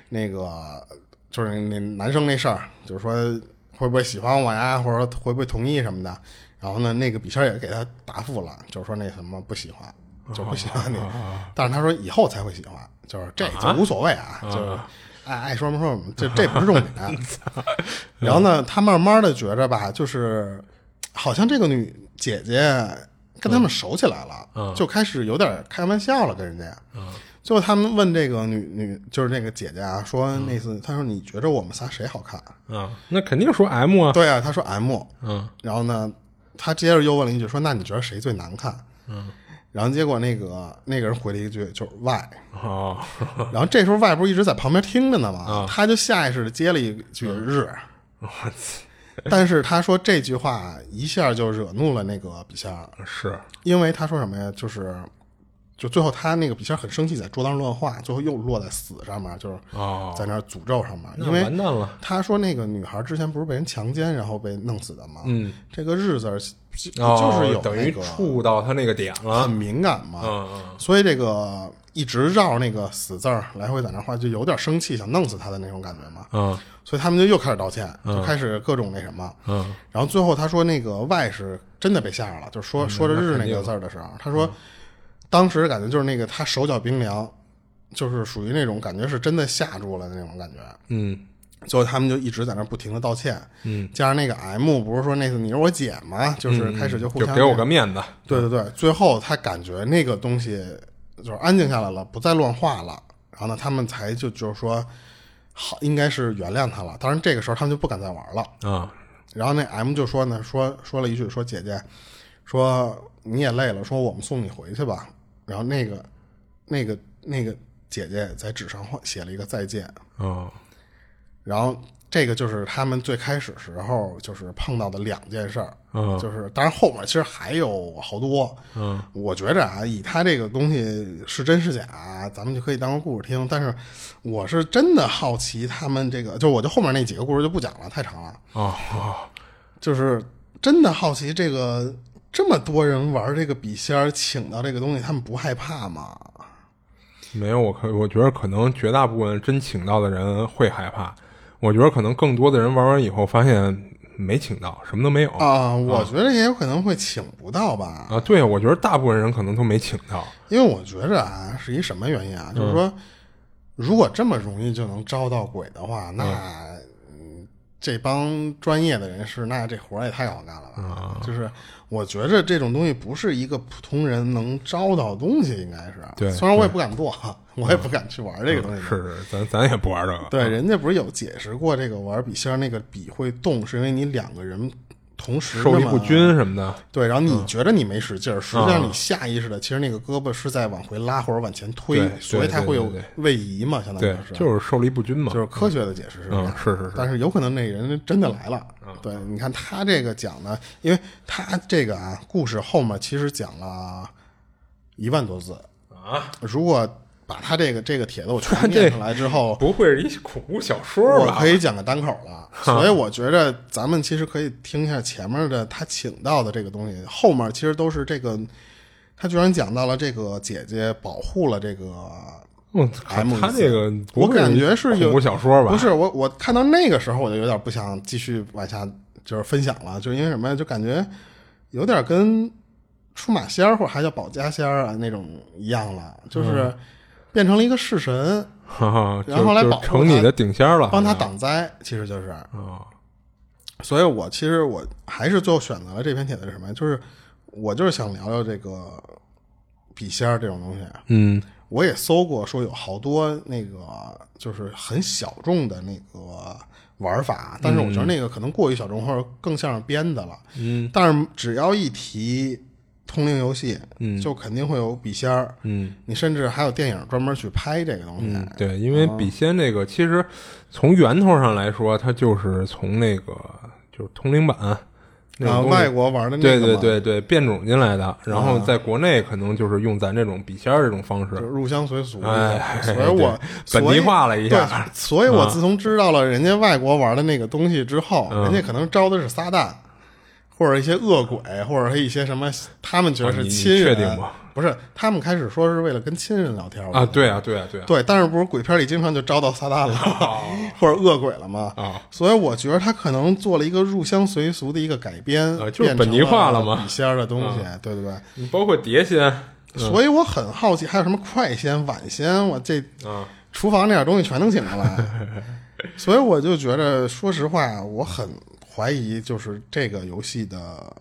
那个就是那男生那事儿，就是说会不会喜欢我呀，或者说会不会同意什么的。然后呢，那个笔仙儿也给他答复了，就是说那什么不喜欢，就不喜欢你。但是他说以后才会喜欢，就是这就无所谓啊，就是爱爱说什么说什么，这 [LAUGHS] 这不是重点。[LAUGHS] 然后呢，他慢慢的觉着吧，就是好像这个女姐姐跟他们熟起来了，就开始有点开玩笑了，跟人家。最后他们问这个女女，就是那个姐姐啊，说那次她说你觉着我们仨谁好看？啊，那肯定说 M 啊。对啊，她说 M。嗯然后呢，他接着又问了一句说那你觉得谁最难看？嗯。然后结果那个那个人回了一句就是 Y。哦，[LAUGHS] 然后这时候 Y 不是一直在旁边听着呢吗？他就下意识的接了一句日。我操，但是他说这句话一下就惹怒了那个笔仙儿，是因为他说什么呀？就是，就最后他那个笔仙很生气，在桌子上乱画，最后又落在死上面，就是哦，在那儿诅咒上面。那因为完蛋了。他说那个女孩之前不是被人强奸然后被弄死的吗？嗯，这个日字儿就是有等于那个触到他那个点了很。敏感嘛，嗯嗯所以这个一直绕那个死字儿来回在那儿画，就有点生气，想弄死他的那种感觉嘛。嗯所以他们就又开始道歉，就开始各种那什么。嗯然后最后他说那个外是真的被吓着了，就是说、说着日那个字儿的时候，他说、当时感觉就是那个他手脚冰凉，就是属于那种感觉是真的吓住了的那种感觉。嗯最后他们就一直在那儿不停的道歉，嗯，加上那个 M 不是说那次你是我姐吗？就是开始就互相就给我个面子。对对对，最后他感觉那个东西就是安静下来了，不再乱画了，然后呢，他们才就就是说好，应该是原谅他了。当然这个时候他们就不敢再玩了。啊然后那 M 就说呢，说说了一句，说姐姐，说你也累了，说我们送你回去吧。然后那个那个那个姐姐在纸上画写了一个再见。哦然后这个就是他们最开始时候就是碰到的两件事儿。嗯就是当然后面其实还有好多。嗯我觉着啊，以他这个东西是真是假，咱们就可以当个故事听。但是我是真的好奇他们这个，就我就后面那几个故事就不讲了，太长了。哦哦，就是真的好奇这个这么多人玩这个笔仙儿，请到这个东西，他们不害怕吗？没有，我可我觉得可能绝大部分真请到的人会害怕。我觉得可能更多的人玩完以后发现没请到，什么都没有啊，我觉得也有可能会请不到吧，啊。对，我觉得大部分人可能都没请到。因为我觉着啊，是一什么原因啊？就是说，如果这么容易就能招到鬼的话，那、嗯这帮专业的人士，那这活儿也太好干了吧？就是我觉着这种东西不是一个普通人能招到的东西，应该是。对虽然我也不敢做，我也不敢去玩这个东西。是是，咱咱也不玩这个。对，人家不是有解释过，这个玩笔仙那个笔会动，是因为你两个人同时受力不均什么的。对，然后嗯你觉得你没使劲儿，实际上你下意识的，其实那个胳膊是在往回拉或者往前推，所以它会有位移嘛，相当于，是。就是受力不均嘛。就是科学的解释是这样嗯，是是是。但是有可能那人真的来了。对，你看他这个讲的，因为他这个啊故事后面其实讲了一万多字啊，如果把他这个这个帖子我全念出来之后，不会是一恐怖小说吧？我可以讲个单口了。[LAUGHS] 所以我觉得咱们其实可以听一下前面的他请到的这个东西，后面其实都是这个。他居然讲到了这个姐姐保护了这个我操 M 他这个我感觉是有小说吧？不是我，我看到那个时候我就有点不想继续往下就是分享了，就因为什么呀？就感觉有点跟出马仙儿或者还叫保家仙儿啊那种一样了，就是变成了一个式神，[LAUGHS] 然后来保成你的顶仙了，帮他挡灾，其实就是。啊。所以我其实我还是最后选择了这篇帖子是什么？就是我就是想聊聊这个笔仙儿这种东西。嗯我也搜过，说有好多那个就是很小众的那个玩法，但是我觉得那个可能过于小众，或者更像是编的了。嗯但是只要一提通灵游戏，嗯就肯定会有笔仙儿。嗯你甚至还有电影专门去拍这个东西。嗯，对，因为笔仙这个其实从源头上来说，它就是从那个就是通灵板那啊，外国玩的那对个对，对对对变种进来的，然后在国内可能就是用咱这种笔仙儿这种方式。就，入乡随俗。哎所以我本地化了一下。对，所以我自从知道了人家外国玩的那个东西之后，嗯。人家可能招的是撒旦，或者一些恶鬼，或者是一些什么，他们觉得是亲人。确定吗？不是，他们开始说是为了跟亲人聊天啊，对啊对啊对啊对，但是不是鬼片里经常就招到撒旦了，或者恶鬼了吗？啊，所以我觉得他可能做了一个入乡随俗的一个改编，啊就是变成本地化了吗笔仙儿的东西，对对对。你包括碟仙所以我很好奇，还有什么快仙、晚仙，我这啊，厨房那点东西全能请过来。所以我就觉得，说实话，我很怀疑就是这个游戏的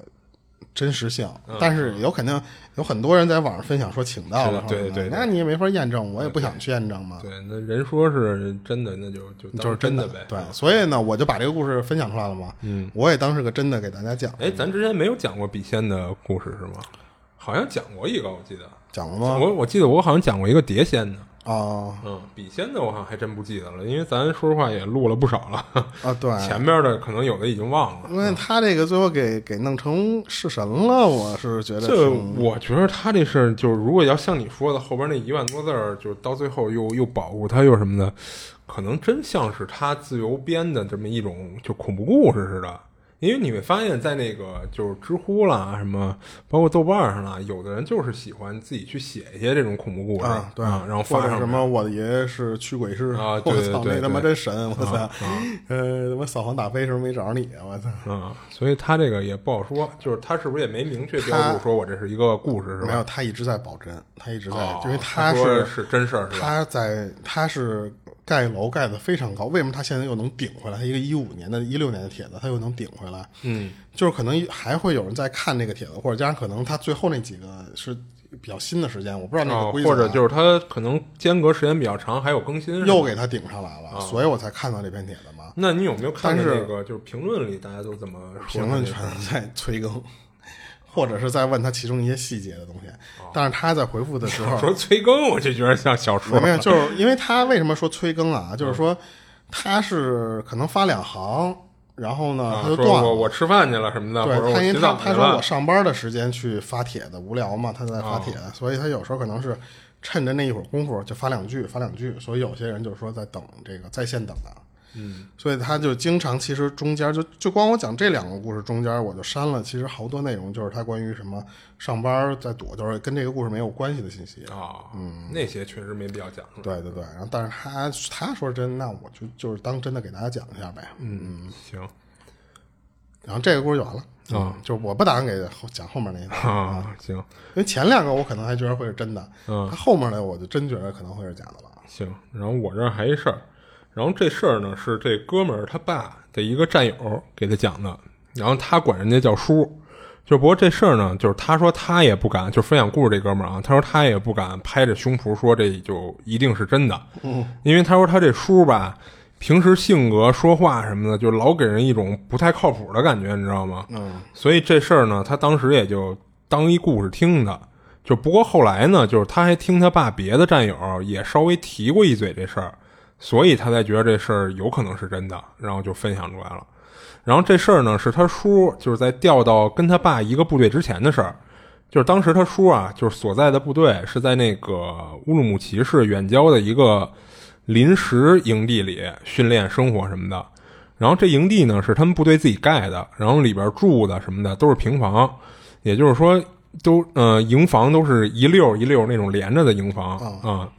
真实性，嗯但是有肯定有很多人在网上分享说请到了，对对对那你也没法验证，我也不想去验证嘛。对，那人说是真的，那就就当就是真的呗。对，所以呢，我就把这个故事分享出来了嘛。嗯，我也当是个真的给大家讲，哎，咱之前没有讲过笔仙的故事是吗？好像讲过一个，我记得。讲了吗？我我记得我好像讲过一个碟仙的，啊嗯，笔仙的我好像还真不记得了，因为咱说实话也录了不少了，啊，[LAUGHS] 对，前面的可能有的已经忘了。因为他这个最后给给弄成式神了，我是觉得这我觉得他这事儿，就是如果要像你说的后边那一万多字儿，就是到最后又又保护他又什么的，可能真像是他自由编的这么一种就恐怖故事似的。因为你会发现在那个就是知乎啦，什么包括豆瓣上啦，有的人就是喜欢自己去写一些这种恐怖故事啊，对，然后发上什么我的爷爷是驱鬼师啊我操，对对对那他妈真神，我操，呃，他妈扫黄打非时候没找着你啊？我操，啊，所以他这个也不好说，就是他是不是也没明确标注说我这是一个故事是吧？没有，他一直在保真，他一直在，哦因为他是说是真事儿？他在他是盖楼盖的非常高，为什么他现在又能顶回来？他一个一五年的、一六年的帖子，他又能顶回来，嗯，就是可能还会有人在看这个帖子，或者加上可能他最后那几个是比较新的时间，我不知道那个哦，规则啊、或者就是他可能间隔时间比较长，还有更新，又给他顶上来了，所以我才看到这篇帖子嘛。那你有没有看那个就是评论里大家都怎么说评论的全在催更，或者是在问他其中一些细节的东西。但是他在回复的时候，说催更，我就觉得像小说没有，就是 [LAUGHS] 因为他为什么说催更啊？就是说他是可能发两行，然后呢啊他就断了。我我吃饭去了什么的，对他，因为他他说我上班的时间去发帖子无聊嘛，他在发帖，哦所以他有时候可能是趁着那一会儿功夫就发两句，发两句。所以有些人就是说在等这个在线等的，嗯，所以他就经常其实中间就就光我讲这两个故事中间我就删了，其实好多内容就是他关于什么上班在躲，就是跟这个故事没有关系的信息。啊，嗯，那些确实没必要讲。对对对，然后但是他他说真，那我就就是当真的给大家讲一下呗。嗯嗯，行然后这个故事就完了啊，就我不打算给后讲后面那一个，啊，行因为前两个我可能还觉得会是真的，嗯他后面的我就真觉得可能会是假的了。行。然后我这儿还一事儿，然后这事儿呢是这哥们儿他爸的一个战友给他讲的，然后他管人家叫叔。就不过这事儿呢，就是他说他也不敢，就分享故事这哥们儿啊，他说他也不敢拍着胸脯说这就一定是真的，嗯，因为他说他这叔吧，平时性格、说话什么的，就老给人一种不太靠谱的感觉，你知道吗？嗯，所以这事儿呢，他当时也就当一故事听的。就不过后来呢，就是他还听他爸别的战友也稍微提过一嘴这事儿，所以他才觉得这事儿有可能是真的，然后就分享出来了。然后这事儿呢，是他叔就是在调到跟他爸一个部队之前的事儿。就是当时他叔啊，就是所在的部队是在那个乌鲁木齐市远郊的一个临时营地里训练生活什么的。然后这营地呢是他们部队自己盖的，然后里边住的什么的都是平房，也就是说都呃营房都是一溜一溜那种连着的营房啊。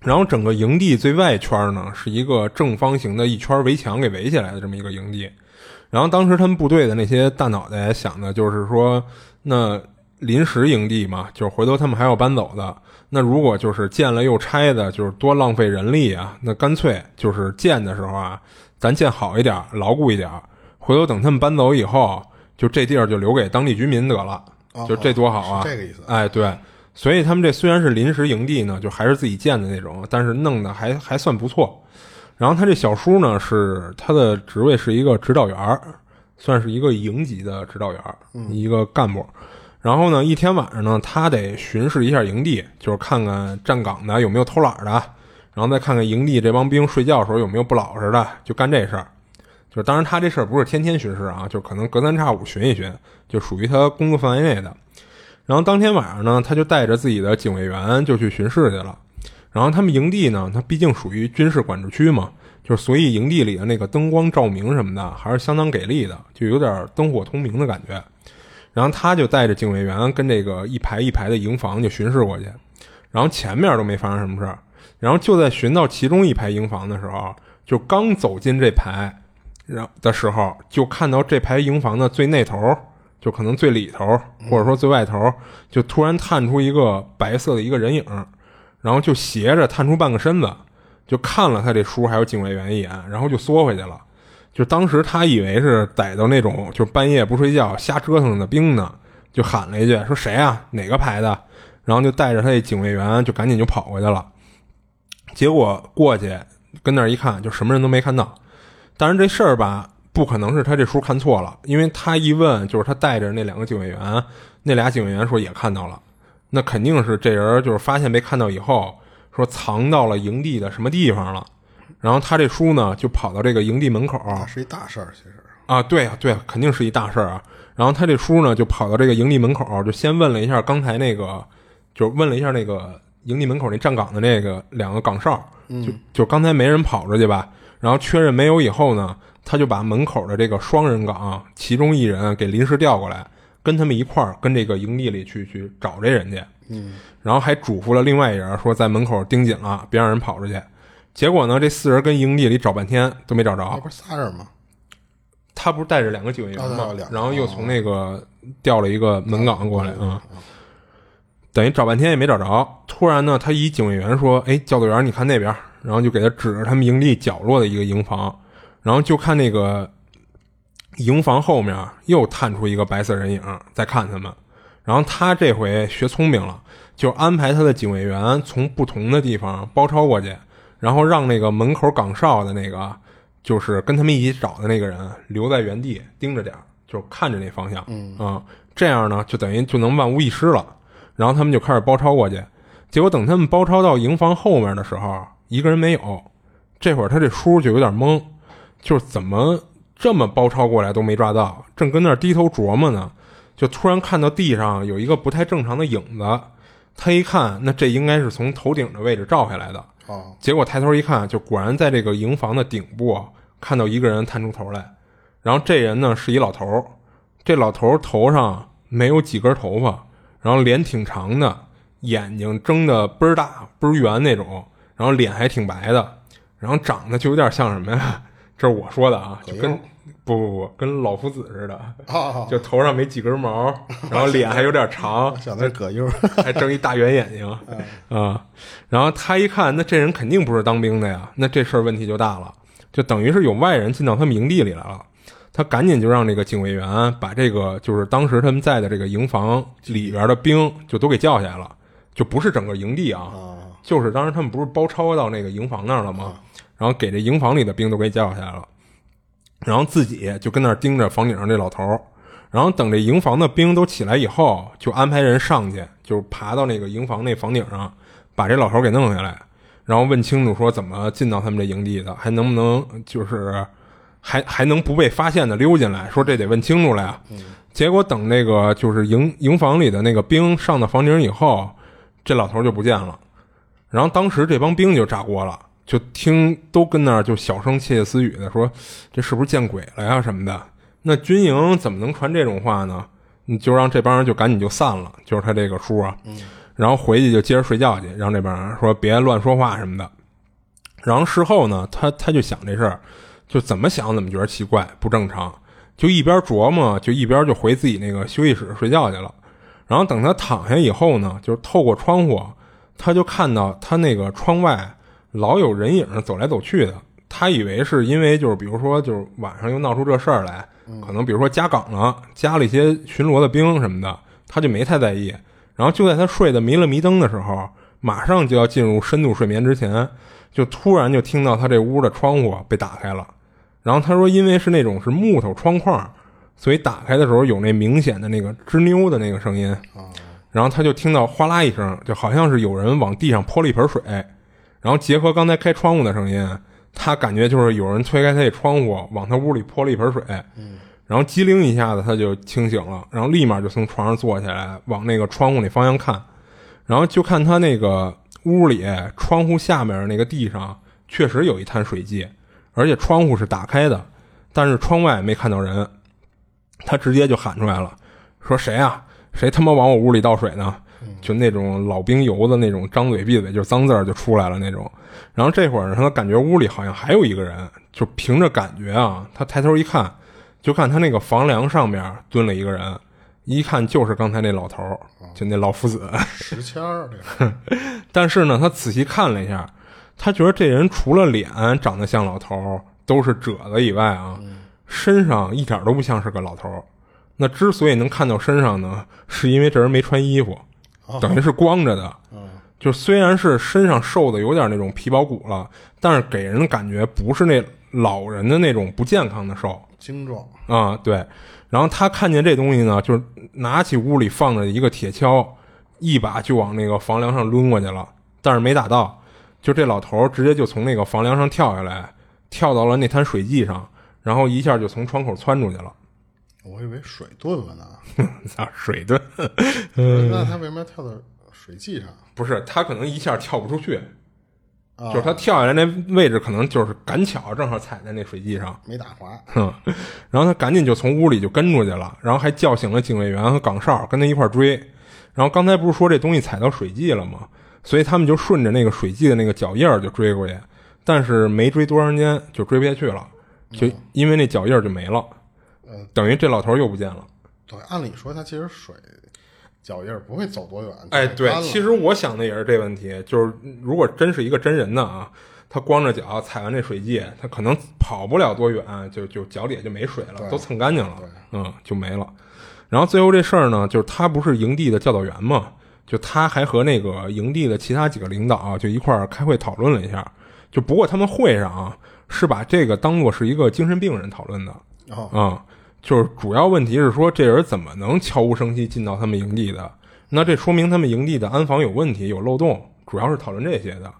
然后整个营地最外圈呢是一个正方形的一圈围墙给围起来的这么一个营地。然后当时他们部队的那些大脑袋想的就是说那。临时营地嘛，就是回头他们还要搬走的。那如果就是建了又拆的，就是多浪费人力啊。那干脆就是建的时候啊，咱建好一点，牢固一点。回头等他们搬走以后，就这地儿就留给当地居民得了。就这多好啊！这个意思。哎，对。所以他们这虽然是临时营地呢，就还是自己建的那种，但是弄得还还算不错。然后他这小叔呢，是他的职位是一个指导员，算是一个营级的指导员，一个干部。然后呢，一天晚上呢，他得巡视一下营地，就是看看站岗的有没有偷懒的，然后再看看营地这帮兵睡觉的时候有没有不老实的，就干这事儿。就是当然他这事儿不是天天巡视啊，就可能隔三差五巡一巡，就属于他工作范围内的。然后当天晚上呢，他就带着自己的警卫员就去巡视去了。然后他们营地呢，它毕竟属于军事管制区嘛，就是所以营地里的那个灯光照明什么的还是相当给力的，就有点灯火通明的感觉。然后他就带着警卫员跟这个一排一排的营房就巡视过去，然后前面都没发生什么事儿，然后就在巡到其中一排营房的时候，就刚走进这排，然的时候就看到这排营房的最那头，就可能最里头或者说最外头，就突然探出一个白色的一个人影，然后就斜着探出半个身子，就看了他这叔还有警卫员一眼，然后就缩回去了。就当时他以为是逮到那种就半夜不睡觉瞎折腾的兵呢，就喊了一句说谁啊哪个排的，然后就带着他那警卫员就赶紧就跑回去了。结果过去跟那儿一看，就什么人都没看到。但是这事儿吧，不可能是他这叔看错了，因为他一问就是他带着那两个警卫员，那俩警卫员说也看到了，那肯定是这人就是发现被看到以后，说藏到了营地的什么地方了。然后他这叔呢，就跑到这个营地门口，是一大事儿，其实啊，对啊，对，肯定是一大事儿啊。然后他这叔呢，就跑到这个营地门口，就先问了一下刚才那个，就问了一下那个营地门口那站岗的那个两个岗哨，就就刚才没人跑出去吧？然后确认没有以后呢，他就把门口的这个双人岗其中一人给临时调过来，跟他们一块儿跟这个营地里去去找这人去。嗯，然后还嘱咐了另外一人说，在门口盯紧了，别让人跑出去。结果呢？这四人跟营地里找半天都没找着。不是仨人吗？他不是带着两个警卫员吗？然后又从那个调了一个门岗过来啊。等于找半天也没找着。突然呢，他一警卫员说：“哎，教导员，你看那边。”然后就给他指着他们营地角落的一个营房。然后就看那个营房后面又探出一个白色人影在看他们。然后他这回学聪明了，就安排他的警卫员从不同的地方包抄过去。然后让那个门口岗哨的那个，就是跟他们一起找的那个人留在原地盯着点儿，就看着那方向，啊，这样呢就等于就能万无一失了。然后他们就开始包抄过去，结果等他们包抄到营房后面的时候，一个人没有。这会儿他这叔就有点懵，就是怎么这么包抄过来都没抓到，正跟那儿低头琢磨呢，就突然看到地上有一个不太正常的影子。他一看，那这应该是从头顶的位置照下来的。结果抬头一看，就果然在这个营房的顶部看到一个人探出头来，然后这人呢是一老头儿，这老头儿头上没有几根头发，然后脸挺长的，眼睛睁得倍儿大倍儿圆那种，然后脸还挺白的，然后长得就有点像什么呀？这是我说的啊，就跟。不不不，跟老夫子似的，就头上没几根毛，[LAUGHS] 然后脸还有点长，像那葛优，还睁一大圆眼睛 [LAUGHS] 啊。然后他一看，那这人肯定不是当兵的呀，那这事儿问题就大了，就等于是有外人进到他们营地里来了。他赶紧就让那个警卫员把这个就是当时他们在的这个营房里边的兵就都给叫下来了，就不是整个营地啊，就是当时他们不是包抄到那个营房那儿了吗？然后给这营房里的兵都给叫下来了，然后自己就跟那儿盯着房顶上这老头儿。然后等这营房的兵都起来以后，就安排人上去，就爬到那个营房那房顶上，把这老头给弄下来，然后问清楚说怎么进到他们这营地的，还能不能就是还还能不被发现的溜进来？说这得问清楚了呀。结果等那个就是营营房里的那个兵上到房顶以后，这老头就不见了。然后当时这帮兵就炸锅了，就听都跟那儿就小声窃窃私语的说：“这是不是见鬼了呀什么的？”那军营怎么能传这种话呢？你就让这帮人就赶紧就散了，就是他这个叔啊。然后回去就接着睡觉去，让这帮人说别乱说话什么的。然后事后呢，他他就想这事儿，就怎么想怎么觉得奇怪不正常，就一边琢磨，就一边就回自己那个休息室睡觉去了。然后等他躺下以后呢，就是透过窗户，他就看到他那个窗外老有人影走来走去的。他以为是因为就是比如说就是晚上又闹出这事儿来，可能比如说加岗了，加了一些巡逻的兵什么的，他就没太在意。然后就在他睡得迷了迷瞪的时候，马上就要进入深度睡眠之前，就突然就听到他这屋的窗户被打开了。然后他说，因为是那种是木头窗框，所以打开的时候有那明显的那个吱扭的那个声音。然后他就听到哗啦一声，就好像是有人往地上泼了一盆水。然后结合刚才开窗户的声音。他感觉就是有人推开他的窗户，往他屋里泼了一盆水，然后机灵一下子他就清醒了，然后立马就从床上坐起来，往那个窗户那方向看，然后就看他那个屋里窗户下面那个地上确实有一滩水迹，而且窗户是打开的，但是窗外没看到人，他直接就喊出来了，说谁啊？谁他妈往我屋里倒水呢？就那种老兵油的那种，张嘴闭嘴就脏字儿就出来了那种。然后这会儿他感觉屋里好像还有一个人，就凭着感觉啊，他抬头一看，就看他那个房梁上面蹲了一个人，一看就是刚才那老头儿，就那老夫子石谦儿。[LAUGHS] 但是呢，他仔细看了一下，他觉得这人除了脸长得像老头儿，都是褶子以外啊，身上一点都不像是个老头儿。那之所以能看到身上呢，是因为这人没穿衣服。等于是光着的，就虽然是身上瘦的有点那种皮包骨了，但是给人的感觉不是那老人的那种不健康的瘦，精壮啊，对。然后他看见这东西呢，就是拿起屋里放着一个铁锹，一把就往那个房梁上抡过去了，但是没打到，就这老头直接就从那个房梁上跳下来，跳到了那滩水迹上，然后一下就从窗口窜出去了。我以为水遁了呢，咋，[LAUGHS] 水遁？[LAUGHS] 那他为什么要跳到水迹上？不是，他可能一下跳不出去，就是他跳下来那位置可能就是赶巧正好踩在那水迹上，没打滑。哼，然后他赶紧就从屋里就跟出去了，然后还叫醒了警卫员和岗哨跟他一块追。然后刚才不是说这东西踩到水迹了吗？所以他们就顺着那个水迹的那个脚印儿就追过去，但是没追多长时间就追不下去了，就因为那脚印儿就没了。等于这老头又不见了。对，按理说他其实水脚印不会走多远。哎，对，其实我想的也是这问题，就是如果真是一个真人呢啊，他光着脚踩完这水迹，他可能跑不了多远，就就脚底下就没水了，都蹭干净了，嗯，就没了。然后最后这事儿呢，就是他不是营地的教导员嘛，就他还和那个营地的其他几个领导就一块儿开会讨论了一下，就不过他们会上啊是把这个当做是一个精神病人讨论的啊。就是主要问题是说这人怎么能悄无声息进到他们营地的？那这说明他们营地的安防有问题、有漏洞。主要是讨论这些的。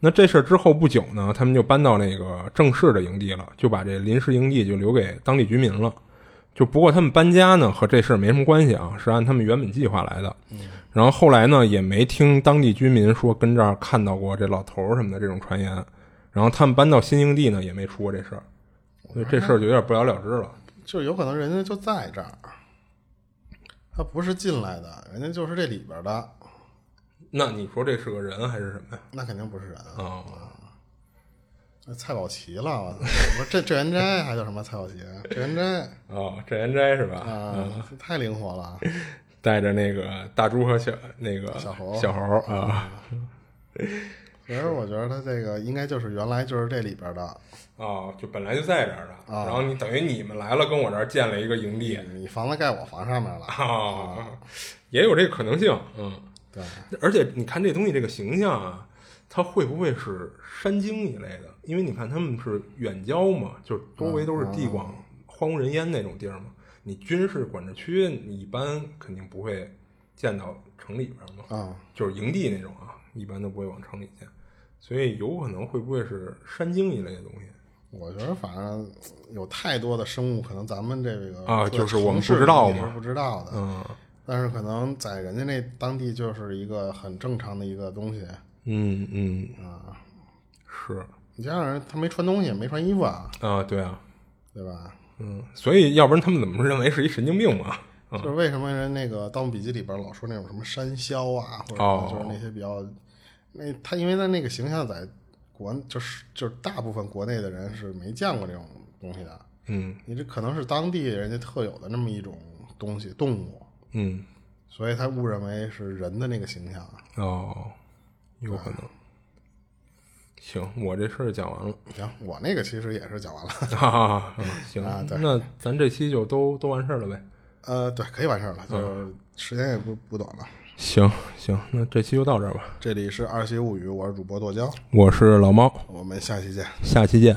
那这事儿之后不久呢，他们就搬到那个正式的营地了，就把这临时营地就留给当地居民了。就不过他们搬家呢和这事儿没什么关系啊，是按他们原本计划来的。然后后来呢也没听当地居民说跟这儿看到过这老头什么的这种传言。然后他们搬到新营地呢也没出过这事儿，所以这事儿就有点不了了之了。就有可能人家就在这儿，他不是进来的，人家就是这里边的。那你说这是个人还是什么呀？那肯定不是人啊！那蔡宝奇了，我操！不是这郑元斋还叫什么蔡宝奇？郑元斋哦，郑元斋是吧？啊，太灵活了，带着那个大猪和小那个小猴小猴啊。[LAUGHS] 其实我觉得他这个应该就是原来就是这里边的啊，就本来就在这儿的。然后你等于你们来了，跟我这儿建了一个营地，你房子盖我房上面了啊，也有这个可能性。嗯，对。而且你看这东西这个形象啊，它会不会是山精一类的？因为你看他们是远郊嘛，就是周围都是地广、荒无人烟那种地儿嘛。你军事管制区，你一般肯定不会建到城里边嘛，啊，就是营地那种啊，一般都不会往城里建。所以有可能会不会是山精一类的东西？我觉得反正有太多的生物，可能咱们这个啊就是我们不知道嘛里是不知道的。嗯但是可能在人家那当地就是一个很正常的一个东西嗯嗯，啊。是你加上人他没穿东西，没穿衣服啊，啊，对啊，对吧？嗯，所以要不然他们怎么认为是一神经病嘛？嗯就是为什么人那个《盗墓笔记》里边老说那种什么山魈啊，或者哦就是那些比较，那他因为他那个形象在国就是就是大部分国内的人是没见过这种东西的，嗯你这可能是当地人家特有的那么一种东西动物，嗯，所以他误认为是人的那个形象。哦，有可能。[LAUGHS] 行，我这事儿讲完了。行，我那个其实也是讲完了。[LAUGHS] 哈哈哈，嗯行，啊对那咱这期就都都完事儿了呗。呃，对，可以完事儿了，嗯就是时间也不不短了。行行，那这期就到这儿吧。这里是二七物语，我是主播剁椒，我是老猫，我们下期见。下期见。